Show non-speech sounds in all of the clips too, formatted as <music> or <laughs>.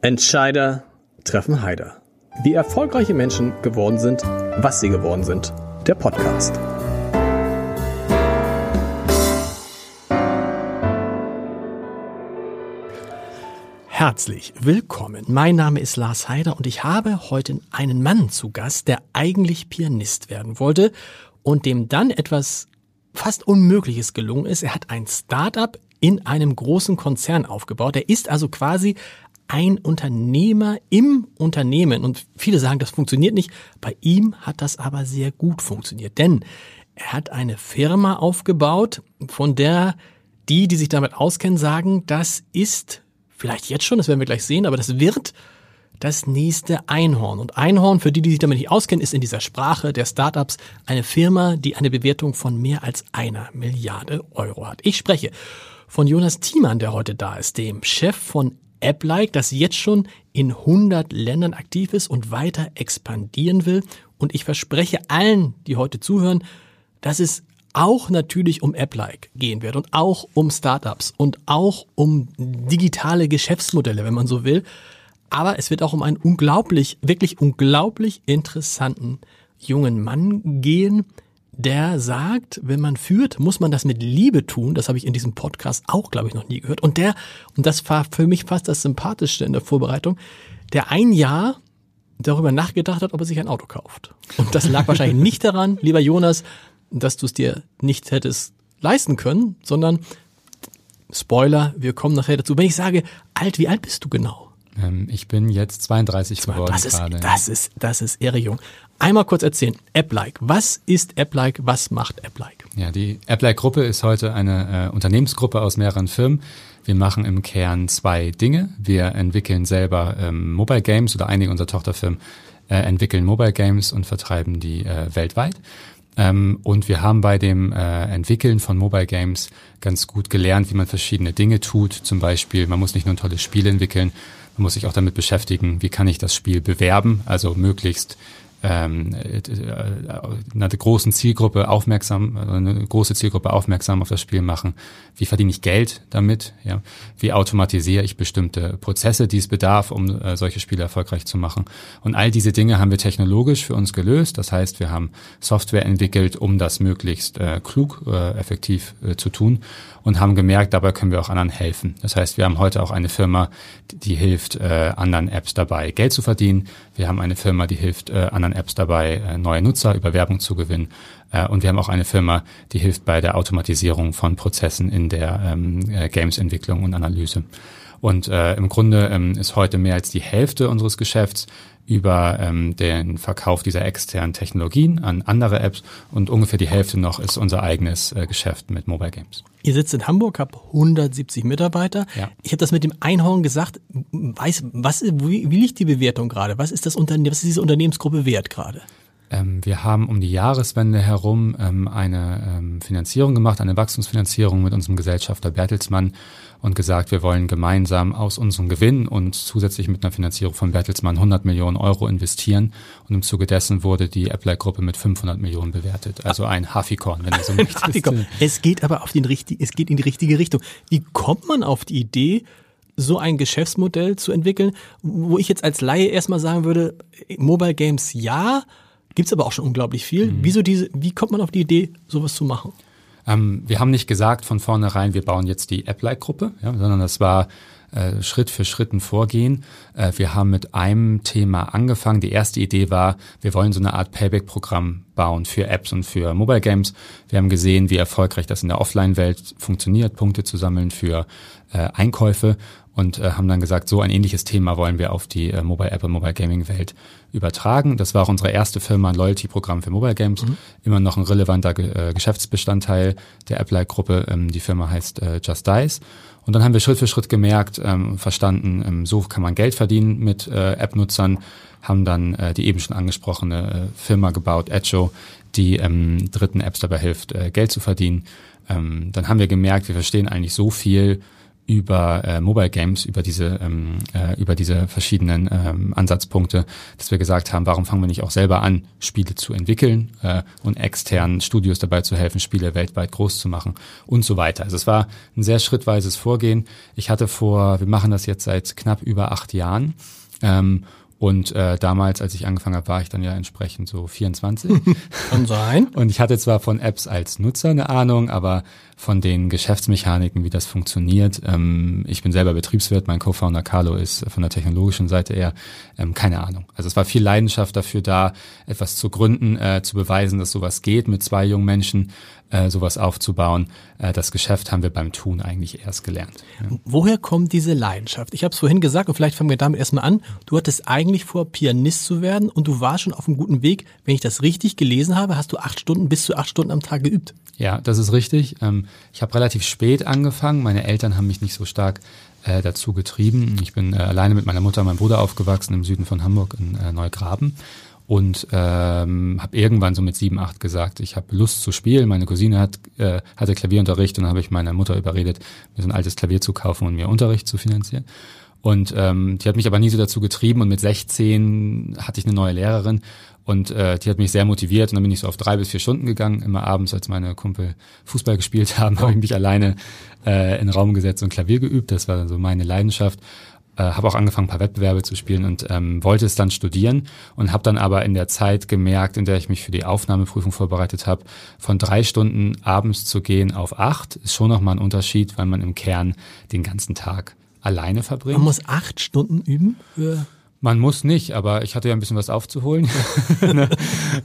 Entscheider treffen Heider. Wie erfolgreiche Menschen geworden sind, was sie geworden sind. Der Podcast. Herzlich willkommen. Mein Name ist Lars Heider und ich habe heute einen Mann zu Gast, der eigentlich Pianist werden wollte und dem dann etwas fast Unmögliches gelungen ist. Er hat ein Start-up in einem großen Konzern aufgebaut. Er ist also quasi ein Unternehmer im Unternehmen. Und viele sagen, das funktioniert nicht. Bei ihm hat das aber sehr gut funktioniert. Denn er hat eine Firma aufgebaut, von der die, die sich damit auskennen, sagen, das ist vielleicht jetzt schon, das werden wir gleich sehen, aber das wird das nächste Einhorn. Und Einhorn, für die, die sich damit nicht auskennen, ist in dieser Sprache der Startups eine Firma, die eine Bewertung von mehr als einer Milliarde Euro hat. Ich spreche von Jonas Thiemann, der heute da ist, dem Chef von AppLike, das jetzt schon in 100 Ländern aktiv ist und weiter expandieren will. Und ich verspreche allen, die heute zuhören, dass es auch natürlich um AppLike gehen wird und auch um Startups und auch um digitale Geschäftsmodelle, wenn man so will. Aber es wird auch um einen unglaublich, wirklich unglaublich interessanten jungen Mann gehen, der sagt, wenn man führt, muss man das mit Liebe tun. Das habe ich in diesem Podcast auch, glaube ich, noch nie gehört. Und der, und das war für mich fast das Sympathischste in der Vorbereitung, der ein Jahr darüber nachgedacht hat, ob er sich ein Auto kauft. Und das lag wahrscheinlich nicht daran, lieber Jonas, dass du es dir nicht hättest leisten können, sondern Spoiler, wir kommen nachher dazu. Wenn ich sage, alt, wie alt bist du genau? Ähm, ich bin jetzt 32 geworden das ist, gerade. Das ist, das ist irre jung. Einmal kurz erzählen, AppLike. Was ist AppLike? Was macht AppLike? Ja, die AppLike-Gruppe ist heute eine äh, Unternehmensgruppe aus mehreren Firmen. Wir machen im Kern zwei Dinge. Wir entwickeln selber ähm, Mobile Games oder einige unserer Tochterfirmen äh, entwickeln Mobile Games und vertreiben die äh, weltweit. Ähm, und wir haben bei dem äh, Entwickeln von Mobile Games ganz gut gelernt, wie man verschiedene Dinge tut. Zum Beispiel, man muss nicht nur ein tolles Spiel entwickeln, muss sich auch damit beschäftigen, wie kann ich das Spiel bewerben, also möglichst ähm, äh, einer großen Zielgruppe aufmerksam, eine große Zielgruppe aufmerksam auf das Spiel machen. Wie verdiene ich Geld damit? Ja? Wie automatisiere ich bestimmte Prozesse, die es bedarf, um äh, solche Spiele erfolgreich zu machen? Und all diese Dinge haben wir technologisch für uns gelöst. Das heißt, wir haben Software entwickelt, um das möglichst äh, klug, äh, effektiv äh, zu tun und haben gemerkt, dabei können wir auch anderen helfen. Das heißt, wir haben heute auch eine Firma, die hilft äh, anderen Apps dabei, Geld zu verdienen. Wir haben eine Firma, die hilft äh, anderen Apps dabei, äh, neue Nutzer über Werbung zu gewinnen. Äh, und wir haben auch eine Firma, die hilft bei der Automatisierung von Prozessen in der ähm, äh, Games-Entwicklung und Analyse. Und äh, im Grunde ähm, ist heute mehr als die Hälfte unseres Geschäfts über ähm, den Verkauf dieser externen Technologien an andere Apps und ungefähr die Hälfte noch ist unser eigenes äh, Geschäft mit Mobile Games. Ihr sitzt in Hamburg, habt 170 Mitarbeiter. Ja. Ich habe das mit dem Einhorn gesagt. Weiß, was, wie, wie liegt die Bewertung gerade? Was ist das Unternehmen, was ist diese Unternehmensgruppe wert gerade? Ähm, wir haben um die Jahreswende herum ähm, eine ähm, Finanzierung gemacht, eine Wachstumsfinanzierung mit unserem Gesellschafter Bertelsmann und gesagt, wir wollen gemeinsam aus unserem Gewinn und zusätzlich mit einer Finanzierung von Bertelsmann 100 Millionen Euro investieren. Und im Zuge dessen wurde die Apple-Gruppe mit 500 Millionen bewertet. Also ein Hafikorn, wenn du so <laughs> möchtest. Es geht aber auf den richtig, es geht in die richtige Richtung. Wie kommt man auf die Idee, so ein Geschäftsmodell zu entwickeln, wo ich jetzt als Laie erstmal sagen würde, Mobile Games ja, Gibt's aber auch schon unglaublich viel. Mhm. Wieso diese, wie kommt man auf die Idee, sowas zu machen? Ähm, wir haben nicht gesagt von vornherein, wir bauen jetzt die App-Like-Gruppe, ja, sondern das war äh, Schritt für Schritt ein Vorgehen. Äh, wir haben mit einem Thema angefangen. Die erste Idee war, wir wollen so eine Art Payback-Programm bauen für Apps und für Mobile Games. Wir haben gesehen, wie erfolgreich das in der Offline-Welt funktioniert, Punkte zu sammeln für äh, Einkäufe und äh, haben dann gesagt, so ein ähnliches Thema wollen wir auf die äh, Mobile App und Mobile Gaming Welt übertragen. Das war auch unsere erste Firma, ein Loyalty-Programm für Mobile Games, mhm. immer noch ein relevanter äh, Geschäftsbestandteil der App-Like-Gruppe. Ähm, die Firma heißt äh, Just Dice. Und dann haben wir Schritt für Schritt gemerkt, ähm, verstanden, ähm, so kann man Geld verdienen mit äh, App-Nutzern, haben dann äh, die eben schon angesprochene äh, Firma gebaut, Edjo, die ähm, dritten Apps dabei hilft, äh, Geld zu verdienen. Ähm, dann haben wir gemerkt, wir verstehen eigentlich so viel über äh, Mobile Games, über diese, ähm, äh, über diese verschiedenen ähm, Ansatzpunkte, dass wir gesagt haben, warum fangen wir nicht auch selber an, Spiele zu entwickeln äh, und externen Studios dabei zu helfen, Spiele weltweit groß zu machen und so weiter. Also es war ein sehr schrittweises Vorgehen. Ich hatte vor, wir machen das jetzt seit knapp über acht Jahren. Ähm, und äh, damals, als ich angefangen habe, war ich dann ja entsprechend so 24. <laughs> Kann sein. <laughs> Und ich hatte zwar von Apps als Nutzer eine Ahnung, aber von den Geschäftsmechaniken, wie das funktioniert. Ähm, ich bin selber Betriebswirt, mein Co-Founder Carlo ist von der technologischen Seite eher ähm, keine Ahnung. Also es war viel Leidenschaft dafür da, etwas zu gründen, äh, zu beweisen, dass sowas geht mit zwei jungen Menschen, äh, sowas aufzubauen. Äh, das Geschäft haben wir beim Tun eigentlich erst gelernt. Ja. Woher kommt diese Leidenschaft? Ich habe es vorhin gesagt und vielleicht fangen wir damit erstmal an. Du hattest eigentlich vor, Pianist zu werden und du warst schon auf einem guten Weg. Wenn ich das richtig gelesen habe, hast du acht Stunden bis zu acht Stunden am Tag geübt. Ja, das ist richtig. Ähm, ich habe relativ spät angefangen. Meine Eltern haben mich nicht so stark äh, dazu getrieben. Ich bin äh, alleine mit meiner Mutter und meinem Bruder aufgewachsen im Süden von Hamburg in äh, Neugraben und ähm, habe irgendwann so mit sieben, acht gesagt, ich habe Lust zu spielen. Meine Cousine hat, äh, hatte Klavierunterricht und dann habe ich meine Mutter überredet, mir so ein altes Klavier zu kaufen und mir Unterricht zu finanzieren. Und ähm, die hat mich aber nie so dazu getrieben und mit 16 hatte ich eine neue Lehrerin und äh, die hat mich sehr motiviert und dann bin ich so auf drei bis vier Stunden gegangen, immer abends, als meine Kumpel Fußball gespielt <laughs> haben, habe ich mich alleine äh, in den Raum gesetzt und Klavier geübt. Das war so meine Leidenschaft. Äh, habe auch angefangen, ein paar Wettbewerbe zu spielen und ähm, wollte es dann studieren und habe dann aber in der Zeit gemerkt, in der ich mich für die Aufnahmeprüfung vorbereitet habe, von drei Stunden abends zu gehen auf acht, ist schon nochmal ein Unterschied, weil man im Kern den ganzen Tag alleine verbringt. Man muss acht Stunden üben für man muss nicht, aber ich hatte ja ein bisschen was aufzuholen <laughs> ne,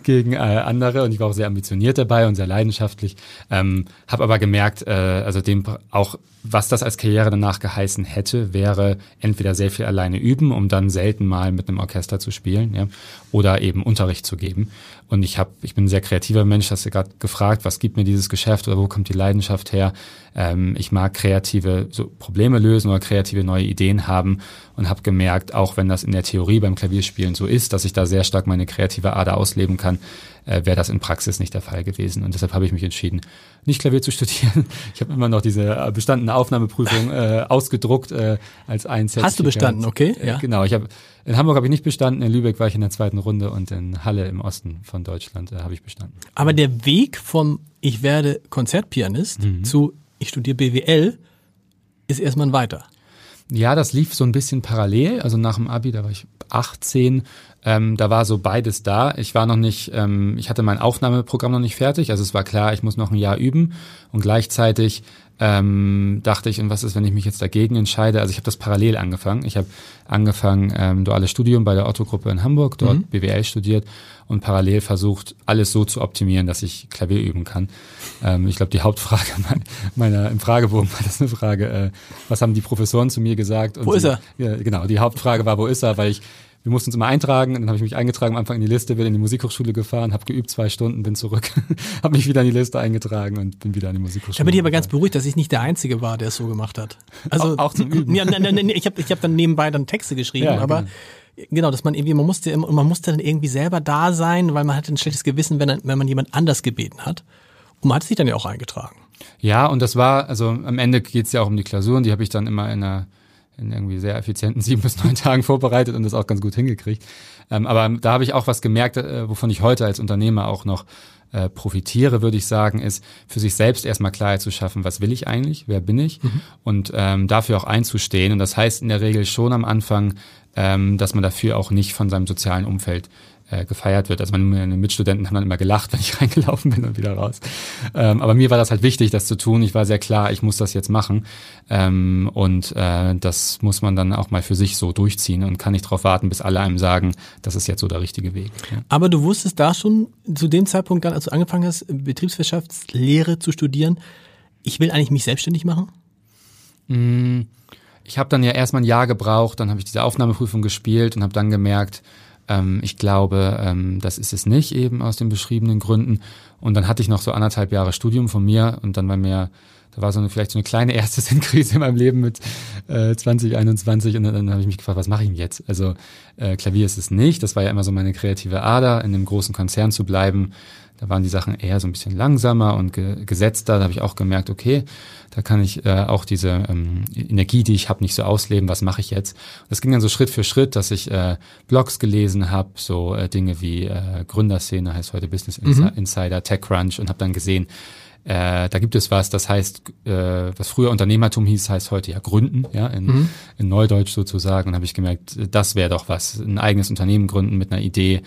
gegen äh, andere und ich war auch sehr ambitioniert dabei und sehr leidenschaftlich. Ähm, habe aber gemerkt, äh, also dem auch was das als Karriere danach geheißen hätte, wäre entweder sehr viel alleine üben, um dann selten mal mit einem Orchester zu spielen, ja, oder eben Unterricht zu geben. Und ich habe, ich bin ein sehr kreativer Mensch, hast du gerade gefragt, was gibt mir dieses Geschäft oder wo kommt die Leidenschaft her? Ähm, ich mag kreative so Probleme lösen oder kreative neue Ideen haben und habe gemerkt, auch wenn das in der Theorie beim Klavierspielen so ist, dass ich da sehr stark meine kreative Ader ausleben kann, äh, wäre das in Praxis nicht der Fall gewesen. Und deshalb habe ich mich entschieden, nicht Klavier zu studieren. <laughs> Ich habe immer noch diese äh, bestandene Aufnahmeprüfung äh, ausgedruckt äh, als ein Hast du bestanden, okay? Äh, ja. Genau, ich habe in Hamburg habe ich nicht bestanden, in Lübeck war ich in der zweiten Runde und in Halle im Osten von Deutschland äh, habe ich bestanden. Aber der Weg vom ich werde Konzertpianist mhm. zu ich studiere BWL ist erstmal ein weiter. Ja, das lief so ein bisschen parallel. Also nach dem Abi, da war ich 18, ähm, da war so beides da. Ich war noch nicht, ähm, ich hatte mein Aufnahmeprogramm noch nicht fertig. Also es war klar, ich muss noch ein Jahr üben. Und gleichzeitig ähm, dachte ich, und was ist, wenn ich mich jetzt dagegen entscheide? Also ich habe das parallel angefangen. Ich habe angefangen, ähm, duales Studium bei der Otto-Gruppe in Hamburg, dort mhm. BWL studiert und parallel versucht, alles so zu optimieren, dass ich Klavier üben kann. Ähm, ich glaube, die Hauptfrage <laughs> meiner im Fragebogen war das eine Frage, äh, was haben die Professoren zu mir gesagt? Und wo ist er? Ja, genau, die Hauptfrage war, wo ist er? Weil ich wir mussten uns immer eintragen, dann habe ich mich eingetragen, am Anfang in die Liste, bin in die Musikhochschule gefahren, habe geübt zwei Stunden, bin zurück, <laughs> habe mich wieder in die Liste eingetragen und bin wieder an die Musikhochschule. Da bin ich aber ganz beruhigt, dass ich nicht der Einzige war, der es so gemacht hat. Also auch, auch zum Üben. Ja, nein, nein, nein, ich habe ich hab dann nebenbei dann Texte geschrieben, ja, aber genau. genau, dass man irgendwie, man musste immer, man musste dann irgendwie selber da sein, weil man hatte ein schlechtes Gewissen, wenn, wenn man jemand anders gebeten hat. Und man hat sich dann ja auch eingetragen. Ja, und das war, also am Ende geht's ja auch um die Klausuren, die habe ich dann immer in einer in irgendwie sehr effizienten <laughs> sieben bis neun Tagen vorbereitet und das auch ganz gut hingekriegt. Ähm, aber da habe ich auch was gemerkt, äh, wovon ich heute als Unternehmer auch noch äh, profitiere, würde ich sagen, ist für sich selbst erstmal Klarheit zu schaffen, was will ich eigentlich, wer bin ich mhm. und ähm, dafür auch einzustehen. Und das heißt in der Regel schon am Anfang, ähm, dass man dafür auch nicht von seinem sozialen Umfeld äh, gefeiert wird. Also meine Mitstudenten haben dann immer gelacht, wenn ich <laughs> reingelaufen bin und wieder raus. Ähm, aber mir war das halt wichtig, das zu tun. Ich war sehr klar, ich muss das jetzt machen. Ähm, und äh, das muss man dann auch mal für sich so durchziehen und kann nicht darauf warten, bis alle einem sagen, das ist jetzt so der richtige Weg. Ja. Aber du wusstest da schon zu dem Zeitpunkt dann, als du angefangen hast, Betriebswirtschaftslehre zu studieren, ich will eigentlich mich selbstständig machen? Mm, ich habe dann ja erstmal ein Jahr gebraucht, dann habe ich diese Aufnahmeprüfung gespielt und habe dann gemerkt, ähm, ich glaube, ähm, das ist es nicht eben aus den beschriebenen Gründen. Und dann hatte ich noch so anderthalb Jahre Studium von mir und dann war mir da war so eine, vielleicht so eine kleine erste <laughs> Sinnkrise in meinem Leben mit äh, 2021 und dann, dann habe ich mich gefragt, was mache ich denn jetzt? Also äh, Klavier ist es nicht, das war ja immer so meine kreative Ader, in einem großen Konzern zu bleiben. Da waren die Sachen eher so ein bisschen langsamer und ge gesetzter. Da habe ich auch gemerkt, okay, da kann ich äh, auch diese ähm, Energie, die ich habe, nicht so ausleben. Was mache ich jetzt? Und das ging dann so Schritt für Schritt, dass ich äh, Blogs gelesen habe, so äh, Dinge wie äh, Gründerszene heißt heute Business mhm. Insider, TechCrunch und habe dann gesehen, äh, da gibt es was, das heißt, äh, was früher Unternehmertum hieß, heißt heute ja Gründen, ja, in, mhm. in Neudeutsch sozusagen. Und habe ich gemerkt, das wäre doch was, ein eigenes Unternehmen gründen mit einer Idee,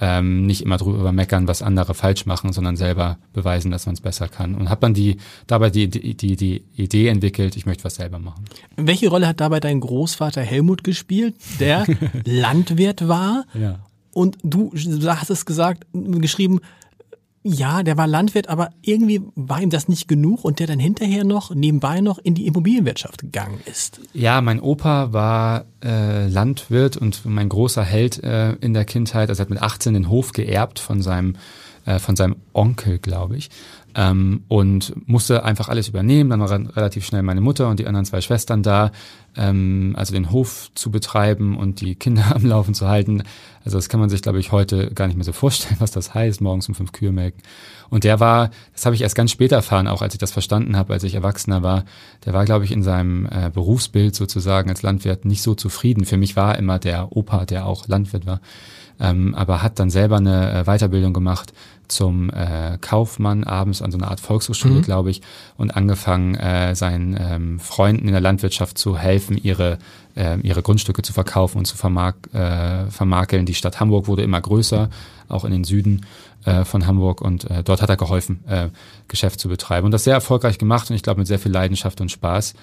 ähm, nicht immer drüber meckern, was andere falsch machen, sondern selber beweisen, dass man es besser kann. Und habe dann die dabei die, die, die, die Idee entwickelt, ich möchte was selber machen. Welche Rolle hat dabei dein Großvater Helmut gespielt, der <laughs> Landwirt war? Ja. Und du hast es gesagt, geschrieben, ja, der war Landwirt, aber irgendwie war ihm das nicht genug und der dann hinterher noch nebenbei noch in die Immobilienwirtschaft gegangen ist. Ja, mein Opa war äh, Landwirt und mein großer Held äh, in der Kindheit. Also er hat mit 18 den Hof geerbt von seinem äh, von seinem Onkel, glaube ich ähm, und musste einfach alles übernehmen. Dann war relativ schnell meine Mutter und die anderen zwei Schwestern da, ähm, also den Hof zu betreiben und die Kinder <laughs> am Laufen zu halten. Also das kann man sich, glaube ich, heute gar nicht mehr so vorstellen, <laughs> was das heißt, morgens um fünf Kühe melken. Und der war, das habe ich erst ganz spät erfahren, auch als ich das verstanden habe, als ich Erwachsener war, der war, glaube ich, in seinem äh, Berufsbild sozusagen als Landwirt nicht so zufrieden. Für mich war immer der Opa, der auch Landwirt war ähm, aber hat dann selber eine äh, Weiterbildung gemacht zum äh, Kaufmann abends an so einer Art Volkshochschule, mhm. glaube ich, und angefangen, äh, seinen ähm, Freunden in der Landwirtschaft zu helfen, ihre, äh, ihre Grundstücke zu verkaufen und zu vermark äh, vermakeln. Die Stadt Hamburg wurde immer größer, auch in den Süden äh, von Hamburg und äh, dort hat er geholfen, äh, Geschäft zu betreiben und das sehr erfolgreich gemacht und ich glaube mit sehr viel Leidenschaft und Spaß.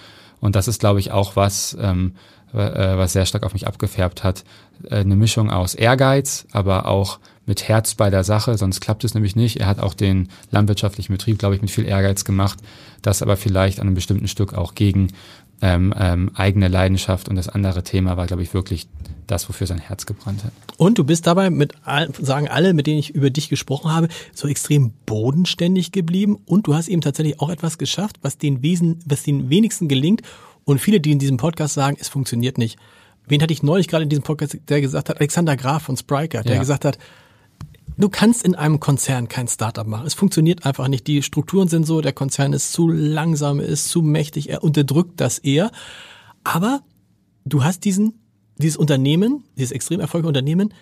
Und das ist, glaube ich, auch was, ähm, äh, was sehr stark auf mich abgefärbt hat. Äh, eine Mischung aus Ehrgeiz, aber auch mit Herz bei der Sache, sonst klappt es nämlich nicht. Er hat auch den landwirtschaftlichen Betrieb, glaube ich, mit viel Ehrgeiz gemacht, das aber vielleicht an einem bestimmten Stück auch gegen ähm, ähm, eigene Leidenschaft und das andere Thema war, glaube ich, wirklich das, wofür sein Herz gebrannt hat. Und du bist dabei mit, sagen alle, mit denen ich über dich gesprochen habe, so extrem bodenständig geblieben und du hast eben tatsächlich auch etwas geschafft, was den Wesen, was den wenigsten gelingt und viele, die in diesem Podcast sagen, es funktioniert nicht. Wen hatte ich neulich gerade in diesem Podcast, der gesagt hat, Alexander Graf von Spriker, der ja. gesagt hat, du kannst in einem Konzern kein Startup machen. Es funktioniert einfach nicht. Die Strukturen sind so, der Konzern ist zu langsam, ist zu mächtig, er unterdrückt das eher. Aber du hast diesen, dieses Unternehmen, dieses extrem erfolgreiche Unternehmen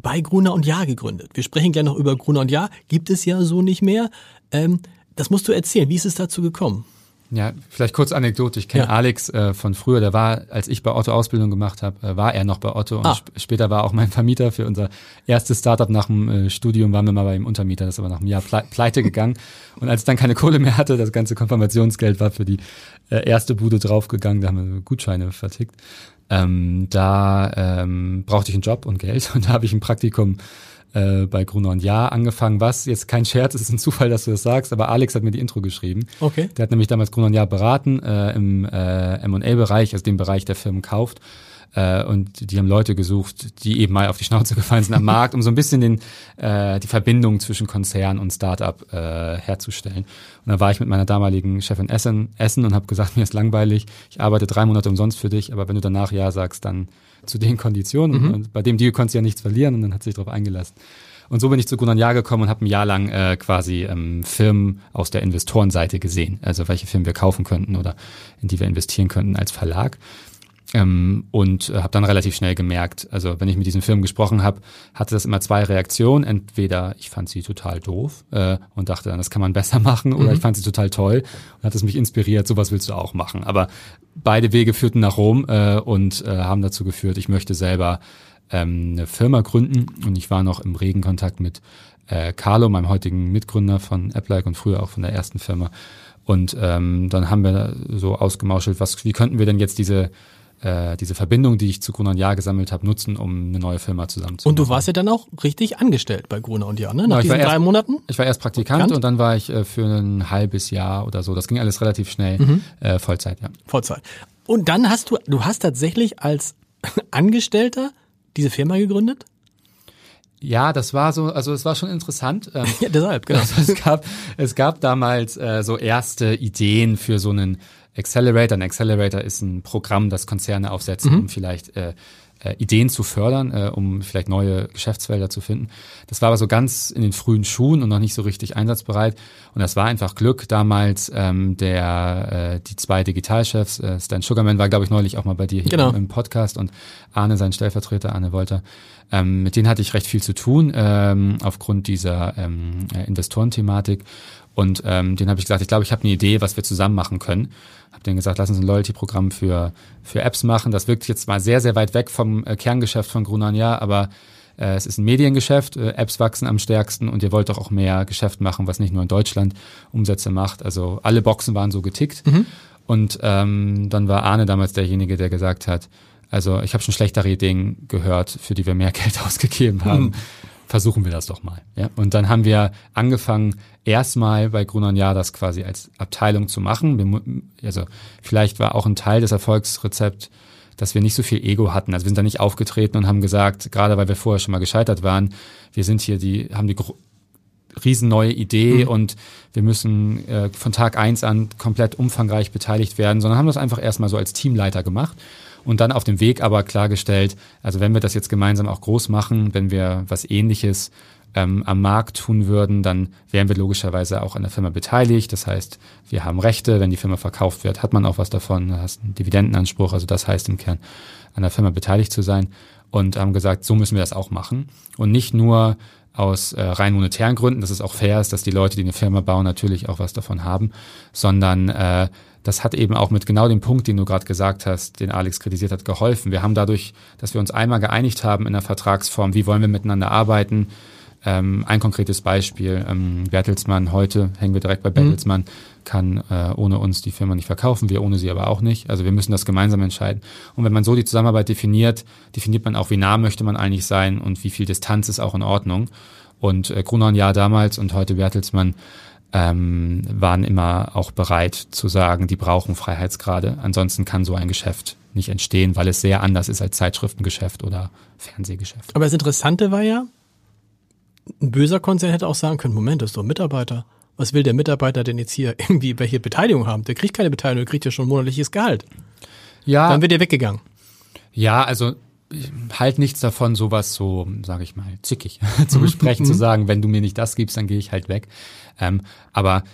bei Gruner und Jahr gegründet. Wir sprechen gleich noch über Gruner und Jahr. Gibt es ja so nicht mehr. Ähm, das musst du erzählen. Wie ist es dazu gekommen? Ja, vielleicht kurz Anekdote. Ich kenne ja. Alex äh, von früher, der war, als ich bei Otto Ausbildung gemacht habe, äh, war er noch bei Otto und ah. sp später war auch mein Vermieter für unser erstes Startup nach dem äh, Studium, waren wir mal bei ihm Untermieter, das ist aber nach einem Jahr ple pleite gegangen. <laughs> und als ich dann keine Kohle mehr hatte, das ganze Konfirmationsgeld war für die äh, erste Bude draufgegangen, da haben wir Gutscheine vertickt. Ähm, da ähm, brauchte ich einen Job und Geld <laughs> und da habe ich ein Praktikum äh, bei Gruner und Jahr angefangen. Was jetzt kein Scherz, es ist ein Zufall, dass du das sagst, aber Alex hat mir die Intro geschrieben. Okay. Der hat nämlich damals Gruner und Jahr beraten äh, im äh, M&A-Bereich, also dem Bereich der Firmen kauft. Äh, und die haben Leute gesucht, die eben mal auf die Schnauze <laughs> gefallen sind am Markt, um so ein bisschen den, äh, die Verbindung zwischen Konzern und Startup äh, herzustellen. Und da war ich mit meiner damaligen Chefin Essen, Essen und habe gesagt, <laughs> mir ist langweilig, ich arbeite drei Monate umsonst für dich, aber wenn du danach Ja sagst, dann zu den Konditionen. Mhm. Und bei dem Deal konntest du ja nichts verlieren und dann hat sich darauf eingelassen. Und so bin ich zu Gunnar Jahr gekommen und habe ein Jahr lang äh, quasi ähm, Firmen aus der Investorenseite gesehen, also welche Firmen wir kaufen könnten oder in die wir investieren könnten als Verlag. Ähm, und äh, habe dann relativ schnell gemerkt, also wenn ich mit diesen Firmen gesprochen habe, hatte das immer zwei Reaktionen. Entweder ich fand sie total doof äh, und dachte dann, das kann man besser <laughs> machen, oder mhm. ich fand sie total toll und hat es mich inspiriert, sowas willst du auch machen. Aber beide Wege führten nach Rom äh, und äh, haben dazu geführt, ich möchte selber ähm, eine Firma gründen und ich war noch im regen Kontakt mit äh, Carlo, meinem heutigen Mitgründer von AppLike und früher auch von der ersten Firma. Und ähm, dann haben wir so ausgemauschelt, was, wie könnten wir denn jetzt diese äh, diese Verbindung, die ich zu Gruner und Jahr gesammelt habe, nutzen, um eine neue Firma zusammenzubauen. Und du warst ja dann auch richtig angestellt bei Gruner und Jahr, ne? Nach diesen drei Monaten? Ich war erst Praktikant Praktikant? und dann war ich äh, für ein halbes Jahr oder so. Das ging alles relativ schnell. Mhm. Äh, Vollzeit, ja. Vollzeit. Und dann hast du, du hast tatsächlich als <laughs> Angestellter diese Firma gegründet? Ja, das war so, also es war schon interessant. Ähm, <laughs> ja, deshalb, genau. Also <laughs> es gab, es gab damals äh, so erste Ideen für so einen Accelerator. Ein Accelerator ist ein Programm, das Konzerne aufsetzen, mhm. um vielleicht äh, äh, Ideen zu fördern, äh, um vielleicht neue Geschäftsfelder zu finden. Das war aber so ganz in den frühen Schuhen und noch nicht so richtig einsatzbereit. Und das war einfach Glück. Damals ähm, der äh, die zwei Digitalchefs, äh, Stan Sugarman war, glaube ich, neulich auch mal bei dir hier genau. im, Podcast und Arne, sein Stellvertreter, Arne Wolter. Ähm, mit denen hatte ich recht viel zu tun ähm, aufgrund dieser ähm, äh, Investorenthematik. Und ähm, den habe ich gesagt, ich glaube, ich habe eine Idee, was wir zusammen machen können. Habe denen gesagt, lass uns ein Loyalty-Programm für, für Apps machen. Das wirkt jetzt mal sehr, sehr weit weg vom äh, Kerngeschäft von Grunanja, aber äh, es ist ein Mediengeschäft, äh, Apps wachsen am stärksten und ihr wollt doch auch mehr Geschäft machen, was nicht nur in Deutschland Umsätze macht. Also alle Boxen waren so getickt. Mhm. Und ähm, dann war Arne damals derjenige, der gesagt hat, also ich habe schon schlechtere Ideen gehört, für die wir mehr <laughs> Geld ausgegeben haben. Mhm versuchen wir das doch mal. Ja? Und dann haben wir angefangen, erstmal bei Grunon Jahr das quasi als Abteilung zu machen. Wir, also vielleicht war auch ein Teil des Erfolgsrezepts, dass wir nicht so viel Ego hatten. Also wir sind da nicht aufgetreten und haben gesagt, gerade weil wir vorher schon mal gescheitert waren, wir sind hier die, haben die riesen neue Idee mhm. und wir müssen äh, von Tag eins an komplett umfangreich beteiligt werden, sondern haben das einfach erstmal so als Teamleiter gemacht und dann auf dem Weg aber klargestellt, also wenn wir das jetzt gemeinsam auch groß machen, wenn wir was ähnliches ähm, am Markt tun würden, dann wären wir logischerweise auch an der Firma beteiligt. Das heißt, wir haben Rechte, wenn die Firma verkauft wird, hat man auch was davon, du hast einen Dividendenanspruch, also das heißt im Kern an der Firma beteiligt zu sein. Und haben gesagt, so müssen wir das auch machen. Und nicht nur aus äh, rein monetären Gründen, dass es auch fair ist, dass die Leute, die eine Firma bauen, natürlich auch was davon haben, sondern äh, das hat eben auch mit genau dem Punkt, den du gerade gesagt hast, den Alex kritisiert hat, geholfen. Wir haben dadurch, dass wir uns einmal geeinigt haben in der Vertragsform, wie wollen wir miteinander arbeiten. Ähm, ein konkretes Beispiel, ähm, Bertelsmann, heute hängen wir direkt bei mhm. Bertelsmann, mhm. kann äh, ohne uns die Firma nicht verkaufen, wir ohne sie aber auch nicht. Also wir müssen das gemeinsam entscheiden. Und wenn man so die Zusammenarbeit definiert, definiert man auch, wie nah möchte man eigentlich sein und wie viel Distanz ist auch in Ordnung. Und äh, Grunon ja damals und heute Bertelsmann ähm, waren immer auch bereit zu sagen, die brauchen Freiheitsgrade. Ansonsten kann so ein Geschäft nicht entstehen, weil es sehr anders ist als Zeitschriftengeschäft oder Fernsehgeschäft. Aber das Interessante war ja, ein böser Konzern hätte auch sagen können, Moment, das ist doch ein Mitarbeiter. Was will der Mitarbeiter denn jetzt hier irgendwie welche Beteiligung haben? Der kriegt keine Beteiligung, der kriegt ja schon monatliches Gehalt. Ja. Dann wird er weggegangen. Ja, also halt nichts davon, sowas so, sage ich mal, zickig <laughs> zu besprechen, zu mhm. sagen, wenn du mir nicht das gibst, dann gehe ich halt weg. Ähm, aber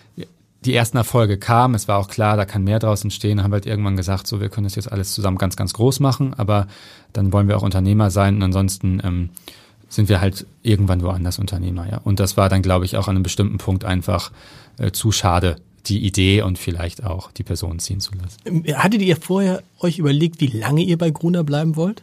die ersten Erfolge kamen, es war auch klar, da kann mehr draus entstehen, haben wir halt irgendwann gesagt, so, wir können das jetzt alles zusammen ganz, ganz groß machen, aber dann wollen wir auch Unternehmer sein und ansonsten ähm, sind wir halt irgendwann woanders Unternehmer, ja. Und das war dann, glaube ich, auch an einem bestimmten Punkt einfach äh, zu schade, die Idee und vielleicht auch die Person ziehen zu lassen. Hattet ihr vorher euch überlegt, wie lange ihr bei Gruner bleiben wollt?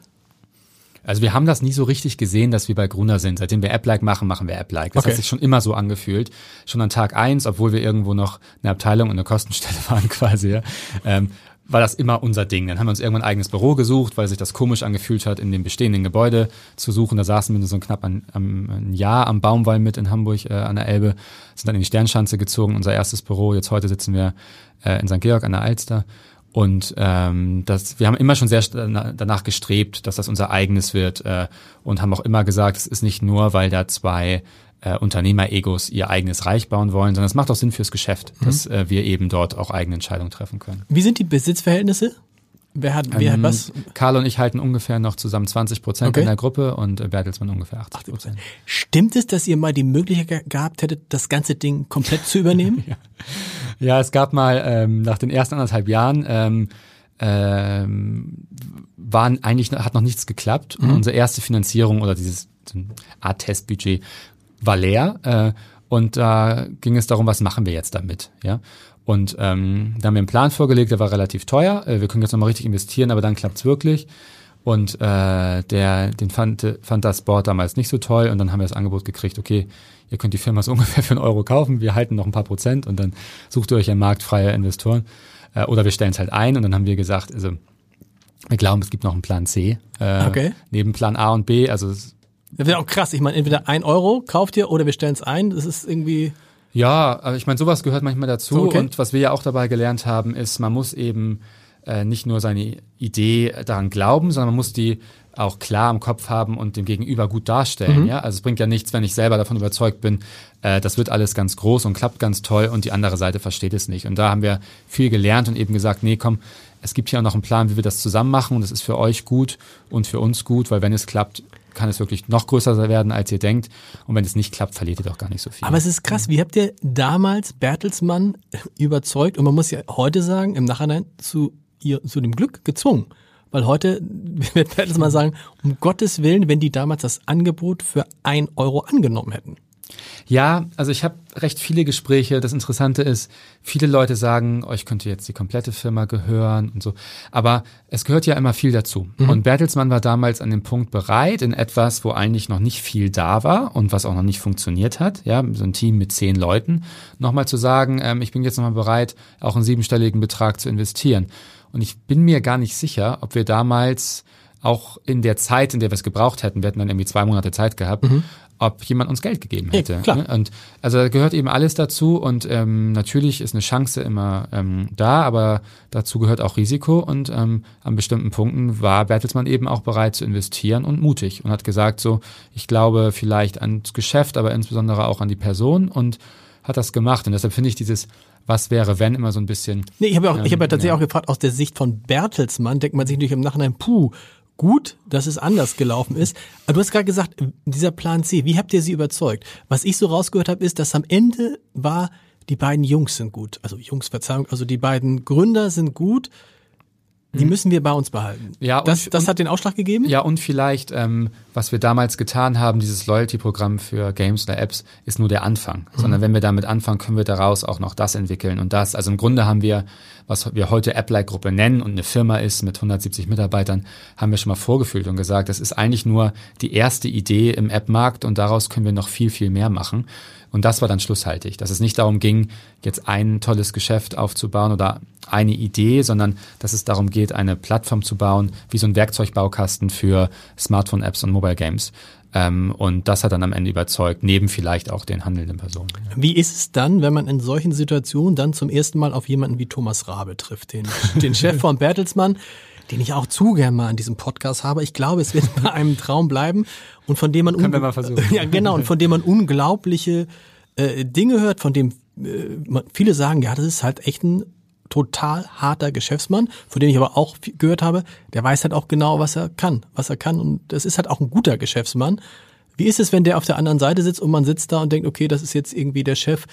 Also wir haben das nie so richtig gesehen, dass wir bei Gruner sind. Seitdem wir App-like machen, machen wir App-like. Das okay. hat sich schon immer so angefühlt. Schon an Tag eins, obwohl wir irgendwo noch eine Abteilung und eine Kostenstelle <laughs> waren quasi, ja, ähm, war das immer unser Ding. Dann haben wir uns irgendwann ein eigenes Büro gesucht, weil sich das komisch angefühlt hat, in dem bestehenden Gebäude zu suchen. Da saßen wir so knapp ein, ein Jahr am Baumwall mit in Hamburg äh, an der Elbe, sind dann in die Sternschanze gezogen, unser erstes Büro. Jetzt heute sitzen wir äh, in St. Georg an der Alster und ähm, das, wir haben immer schon sehr danach gestrebt, dass das unser eigenes wird äh, und haben auch immer gesagt, es ist nicht nur, weil da zwei äh, Unternehmer-Egos ihr eigenes Reich bauen wollen, sondern es macht auch Sinn fürs Geschäft, mhm. dass äh, wir eben dort auch eigene Entscheidungen treffen können. Wie sind die Besitzverhältnisse? Wer hat, wer ähm, hat was? Karl und ich halten ungefähr noch zusammen 20 Prozent okay. in der Gruppe und Bertelsmann ungefähr 80 Prozent. Stimmt es, dass ihr mal die Möglichkeit gehabt hättet, das ganze Ding komplett zu übernehmen? <laughs> ja. ja. es gab mal ähm, nach den ersten anderthalb Jahren ähm, ähm, waren eigentlich hat noch nichts geklappt mhm. und unsere erste Finanzierung oder dieses Art Testbudget war leer äh, und da ging es darum, was machen wir jetzt damit, ja? Und ähm, da haben wir einen Plan vorgelegt, der war relativ teuer. Äh, wir können jetzt nochmal richtig investieren, aber dann klappt's wirklich. Und äh, der, den fand, fand das Board damals nicht so toll und dann haben wir das Angebot gekriegt, okay, ihr könnt die Firma so <laughs> ungefähr für einen Euro kaufen, wir halten noch ein paar Prozent und dann sucht ihr euch ja marktfreie Investoren. Äh, oder wir stellen es halt ein und dann haben wir gesagt, also wir glauben, es gibt noch einen Plan C. Äh, okay. Neben Plan A und B, also das wäre auch krass. Ich meine, entweder ein Euro kauft ihr oder wir stellen es ein. Das ist irgendwie. Ja, aber ich meine, sowas gehört manchmal dazu. Okay. Und was wir ja auch dabei gelernt haben, ist, man muss eben äh, nicht nur seine Idee daran glauben, sondern man muss die auch klar im Kopf haben und dem Gegenüber gut darstellen. Mhm. Ja, also es bringt ja nichts, wenn ich selber davon überzeugt bin, äh, das wird alles ganz groß und klappt ganz toll und die andere Seite versteht es nicht. Und da haben wir viel gelernt und eben gesagt, nee, komm, es gibt hier auch noch einen Plan, wie wir das zusammen machen und es ist für euch gut und für uns gut, weil wenn es klappt, kann es wirklich noch größer werden, als ihr denkt. Und wenn es nicht klappt, verliert ihr doch gar nicht so viel. Aber es ist krass, wie habt ihr damals Bertelsmann überzeugt und man muss ja heute sagen, im Nachhinein zu ihr, zu dem Glück gezwungen? Weil heute <laughs> wird Bertelsmann sagen, um Gottes Willen, wenn die damals das Angebot für ein Euro angenommen hätten. Ja, also ich habe recht viele Gespräche. Das Interessante ist, viele Leute sagen, euch oh, könnte jetzt die komplette Firma gehören und so. Aber es gehört ja immer viel dazu. Mhm. Und Bertelsmann war damals an dem Punkt bereit, in etwas, wo eigentlich noch nicht viel da war und was auch noch nicht funktioniert hat, ja, so ein Team mit zehn Leuten, nochmal zu sagen, ähm, ich bin jetzt nochmal bereit, auch einen siebenstelligen Betrag zu investieren. Und ich bin mir gar nicht sicher, ob wir damals auch in der Zeit, in der wir es gebraucht hätten, wir hätten dann irgendwie zwei Monate Zeit gehabt, mhm ob jemand uns Geld gegeben hätte. Ja, klar. Ne? Und also da gehört eben alles dazu und ähm, natürlich ist eine Chance immer ähm, da, aber dazu gehört auch Risiko und ähm, an bestimmten Punkten war Bertelsmann eben auch bereit zu investieren und mutig und hat gesagt so, ich glaube vielleicht ans Geschäft, aber insbesondere auch an die Person und hat das gemacht und deshalb finde ich dieses was wäre, wenn immer so ein bisschen. Nee, ich habe ja, ähm, ich hab ja tatsächlich ja. auch gefragt, aus der Sicht von Bertelsmann denkt man sich natürlich im Nachhinein, puh, gut, dass es anders gelaufen ist. Aber du hast gerade gesagt, dieser Plan C, wie habt ihr sie überzeugt? Was ich so rausgehört habe, ist, dass am Ende war, die beiden Jungs sind gut. Also Jungs, Verzeihung, also die beiden Gründer sind gut. Die mhm. müssen wir bei uns behalten. Ja, und, das, das hat den Ausschlag gegeben? Ja, und vielleicht, ähm, was wir damals getan haben, dieses Loyalty-Programm für Games oder Apps, ist nur der Anfang. Mhm. Sondern wenn wir damit anfangen, können wir daraus auch noch das entwickeln und das. Also im Grunde haben wir was wir heute App-like-Gruppe nennen und eine Firma ist mit 170 Mitarbeitern, haben wir schon mal vorgefühlt und gesagt, das ist eigentlich nur die erste Idee im App-Markt und daraus können wir noch viel, viel mehr machen. Und das war dann schlusshaltig, dass es nicht darum ging, jetzt ein tolles Geschäft aufzubauen oder eine Idee, sondern dass es darum geht, eine Plattform zu bauen, wie so ein Werkzeugbaukasten für Smartphone-Apps und Mobile Games. Ähm, und das hat dann am Ende überzeugt, neben vielleicht auch den handelnden Personen. Wie ist es dann, wenn man in solchen Situationen dann zum ersten Mal auf jemanden wie Thomas Rabe trifft, den, <laughs> den Chef von Bertelsmann, den ich auch zu gern mal in diesem Podcast habe. Ich glaube, es wird bei einem Traum bleiben und von dem man Können wir mal versuchen. <laughs> ja genau und von dem man unglaubliche äh, Dinge hört, von dem äh, viele sagen, ja, das ist halt echt ein total harter Geschäftsmann, von dem ich aber auch gehört habe, der weiß halt auch genau, was er kann, was er kann und das ist halt auch ein guter Geschäftsmann. Wie ist es, wenn der auf der anderen Seite sitzt und man sitzt da und denkt, okay, das ist jetzt irgendwie der Chef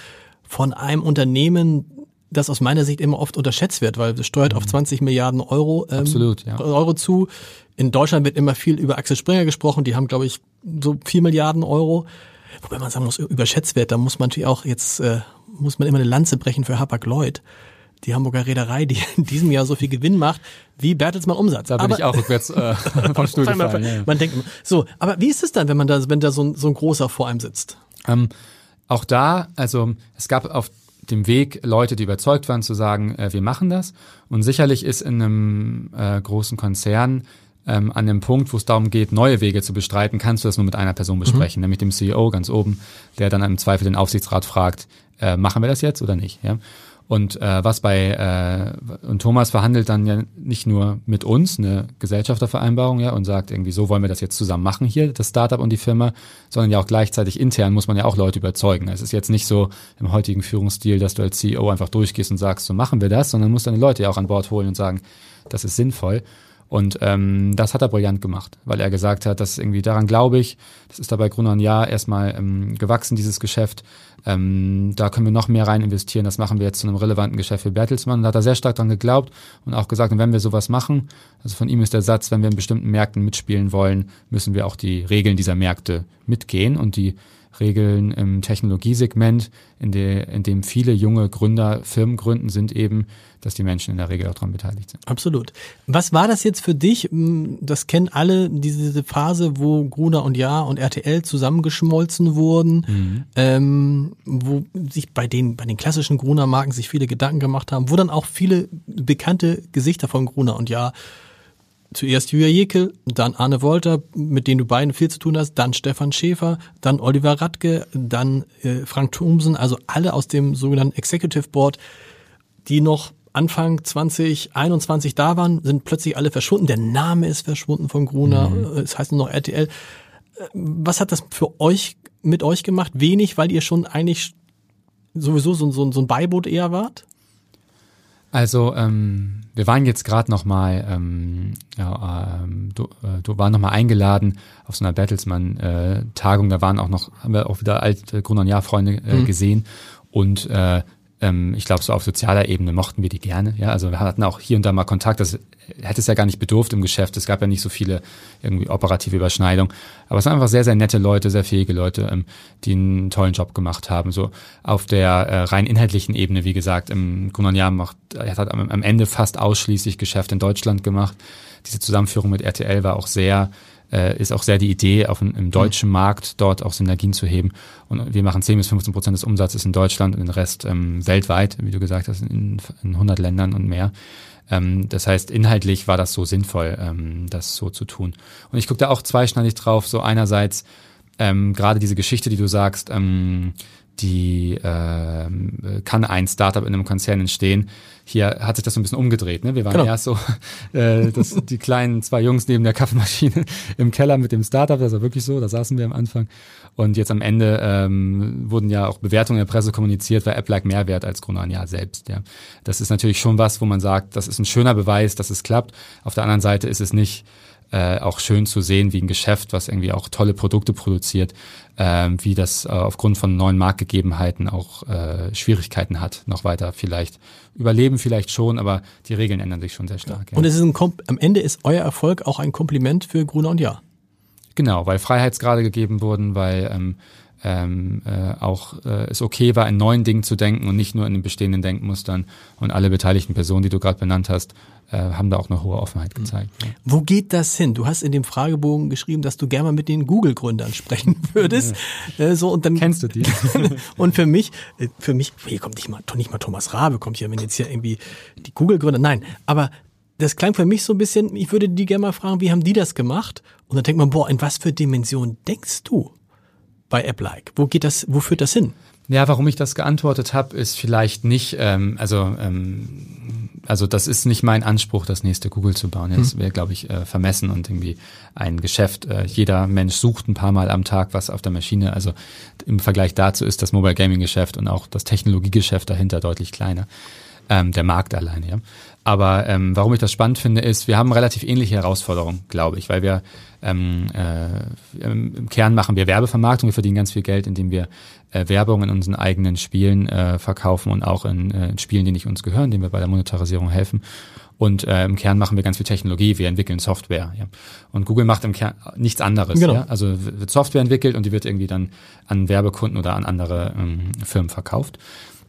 von einem Unternehmen, das aus meiner Sicht immer oft unterschätzt wird, weil es steuert mhm. auf 20 Milliarden Euro, ähm, Absolut, ja. Euro zu. In Deutschland wird immer viel über Axel Springer gesprochen, die haben, glaube ich, so 4 Milliarden Euro. Wobei man sagen muss, überschätzt wird, da muss man natürlich auch jetzt, äh, muss man immer eine Lanze brechen für Hapag-Lloyd die Hamburger Reederei, die in diesem Jahr so viel Gewinn macht, wie Bertelsmann Umsatz. Da bin aber, ich auch rückwärts äh, <laughs> vom Stuhl gefallen. Ja, ja. Man denkt, so, aber wie ist es dann, wenn man da, wenn da so ein, so ein großer vor einem sitzt? Ähm, auch da, also es gab auf dem Weg Leute, die überzeugt waren, zu sagen, äh, wir machen das. Und sicherlich ist in einem äh, großen Konzern ähm, an dem Punkt, wo es darum geht, neue Wege zu bestreiten, kannst du das nur mit einer Person besprechen, mhm. nämlich dem CEO ganz oben, der dann im Zweifel den Aufsichtsrat fragt, äh, machen wir das jetzt oder nicht? Ja? Und äh, was bei äh, und Thomas verhandelt dann ja nicht nur mit uns eine Gesellschaftervereinbarung ja und sagt irgendwie so wollen wir das jetzt zusammen machen hier das Startup und die Firma, sondern ja auch gleichzeitig intern muss man ja auch Leute überzeugen. Es ist jetzt nicht so im heutigen Führungsstil, dass du als CEO einfach durchgehst und sagst so machen wir das, sondern musst deine Leute ja auch an Bord holen und sagen das ist sinnvoll. Und ähm, das hat er brillant gemacht, weil er gesagt hat, dass irgendwie daran glaube ich, das ist dabei Gruner und Jahr erstmal ähm, gewachsen, dieses Geschäft. Ähm, da können wir noch mehr rein investieren. Das machen wir jetzt zu einem relevanten Geschäft für Bertelsmann. Und da hat er sehr stark daran geglaubt und auch gesagt, wenn wir sowas machen, also von ihm ist der Satz, wenn wir in bestimmten Märkten mitspielen wollen, müssen wir auch die Regeln dieser Märkte mitgehen und die Regeln im Technologiesegment, in, der, in dem viele junge Gründer Firmen gründen, sind eben, dass die Menschen in der Regel auch daran beteiligt sind. Absolut. Was war das jetzt für dich? Hm, das kennen alle, diese Phase, wo Gruner und Ja und RTL zusammengeschmolzen wurden, mhm. ähm, wo sich bei den, bei den klassischen Gruner-Marken sich viele Gedanken gemacht haben, wo dann auch viele bekannte Gesichter von Gruner und Ja zuerst Julia Jekyll, dann Arne Wolter, mit denen du beiden viel zu tun hast, dann Stefan Schäfer, dann Oliver Radke, dann äh, Frank Thomsen, also alle aus dem sogenannten Executive Board, die noch Anfang 2021 da waren, sind plötzlich alle verschwunden. Der Name ist verschwunden von Gruner. Mhm. Es heißt nur noch RTL. Äh, was hat das für euch mit euch gemacht? Wenig, weil ihr schon eigentlich sowieso so, so, so ein Beiboot eher wart? Also ähm, wir waren jetzt gerade noch mal, ähm, ja, ähm, du, äh, du waren noch mal eingeladen auf so einer Bertelsmann-Tagung. Äh, da waren auch noch, haben wir auch wieder alte Grund- und Jahrfreunde äh, mhm. gesehen und äh, ähm, ich glaube, so auf sozialer Ebene mochten wir die gerne. Ja, also wir hatten auch hier und da mal Kontakt. Das hätte es ja gar nicht bedurft im Geschäft. Es gab ja nicht so viele irgendwie operative Überschneidungen. Aber es sind einfach sehr, sehr nette Leute, sehr fähige Leute, ähm, die einen tollen Job gemacht haben. So auf der äh, rein inhaltlichen Ebene, wie gesagt, im Gunnar macht, er hat am, am Ende fast ausschließlich Geschäft in Deutschland gemacht. Diese Zusammenführung mit RTL war auch sehr äh, ist auch sehr die Idee, auf im deutschen mhm. Markt dort auch Synergien zu heben. Und wir machen 10 bis 15 Prozent des Umsatzes in Deutschland und den Rest ähm, weltweit, wie du gesagt hast, in, in 100 Ländern und mehr. Ähm, das heißt, inhaltlich war das so sinnvoll, ähm, das so zu tun. Und ich gucke da auch zweischneidig drauf. So einerseits ähm, gerade diese Geschichte, die du sagst, ähm, die äh, kann ein Startup in einem Konzern entstehen. Hier hat sich das so ein bisschen umgedreht. Ne? Wir waren genau. erst so <laughs> äh, das, die kleinen zwei Jungs neben der Kaffeemaschine <laughs> im Keller mit dem Startup. Das war wirklich so. Da saßen wir am Anfang. Und jetzt am Ende ähm, wurden ja auch Bewertungen in der Presse kommuniziert, weil App-like mehr wert als Gronania selbst. Ja, das ist natürlich schon was, wo man sagt, das ist ein schöner Beweis, dass es klappt. Auf der anderen Seite ist es nicht äh, auch schön zu sehen, wie ein Geschäft, was irgendwie auch tolle Produkte produziert, äh, wie das äh, aufgrund von neuen Marktgegebenheiten auch äh, Schwierigkeiten hat, noch weiter vielleicht überleben vielleicht schon, aber die Regeln ändern sich schon sehr stark. Ja. Und es ist ein Kom am Ende ist euer Erfolg auch ein Kompliment für Gruner und Jahr. Genau, weil Freiheitsgrade gegeben wurden, weil ähm, ähm, äh, auch äh, es okay war, in neuen Dingen zu denken und nicht nur in den bestehenden Denkmustern. Und alle beteiligten Personen, die du gerade benannt hast, haben da auch eine hohe Offenheit gezeigt. Wo geht das hin? Du hast in dem Fragebogen geschrieben, dass du gerne mal mit den Google-Gründern sprechen <laughs> würdest. Ja. Äh, so und dann kennst du die? <laughs> und für mich, äh, für mich, hier kommt nicht mal, nicht mal Thomas Rabe kommt hier, wenn jetzt hier irgendwie die Google-Gründer. Nein, aber das klang für mich so ein bisschen. Ich würde die gerne mal fragen, wie haben die das gemacht? Und dann denkt man, boah, in was für Dimensionen denkst du? bei AppLike? Wo geht das, wo führt das hin? Ja, warum ich das geantwortet habe, ist vielleicht nicht, ähm, also ähm, also das ist nicht mein Anspruch, das nächste Google zu bauen. Das hm. wäre, glaube ich, äh, vermessen und irgendwie ein Geschäft. Äh, jeder Mensch sucht ein paar Mal am Tag was auf der Maschine. Also im Vergleich dazu ist das Mobile Gaming Geschäft und auch das Technologiegeschäft dahinter deutlich kleiner. Ähm, der Markt alleine, ja. Aber ähm, warum ich das spannend finde, ist, wir haben relativ ähnliche Herausforderungen, glaube ich, weil wir ähm, äh, im Kern machen wir Werbevermarktung, wir verdienen ganz viel Geld, indem wir äh, Werbung in unseren eigenen Spielen äh, verkaufen und auch in, äh, in Spielen, die nicht uns gehören, denen wir bei der Monetarisierung helfen. Und äh, im Kern machen wir ganz viel Technologie, wir entwickeln Software. Ja. Und Google macht im Kern nichts anderes. Genau. Ja. Also wird Software entwickelt und die wird irgendwie dann an Werbekunden oder an andere ähm, Firmen verkauft.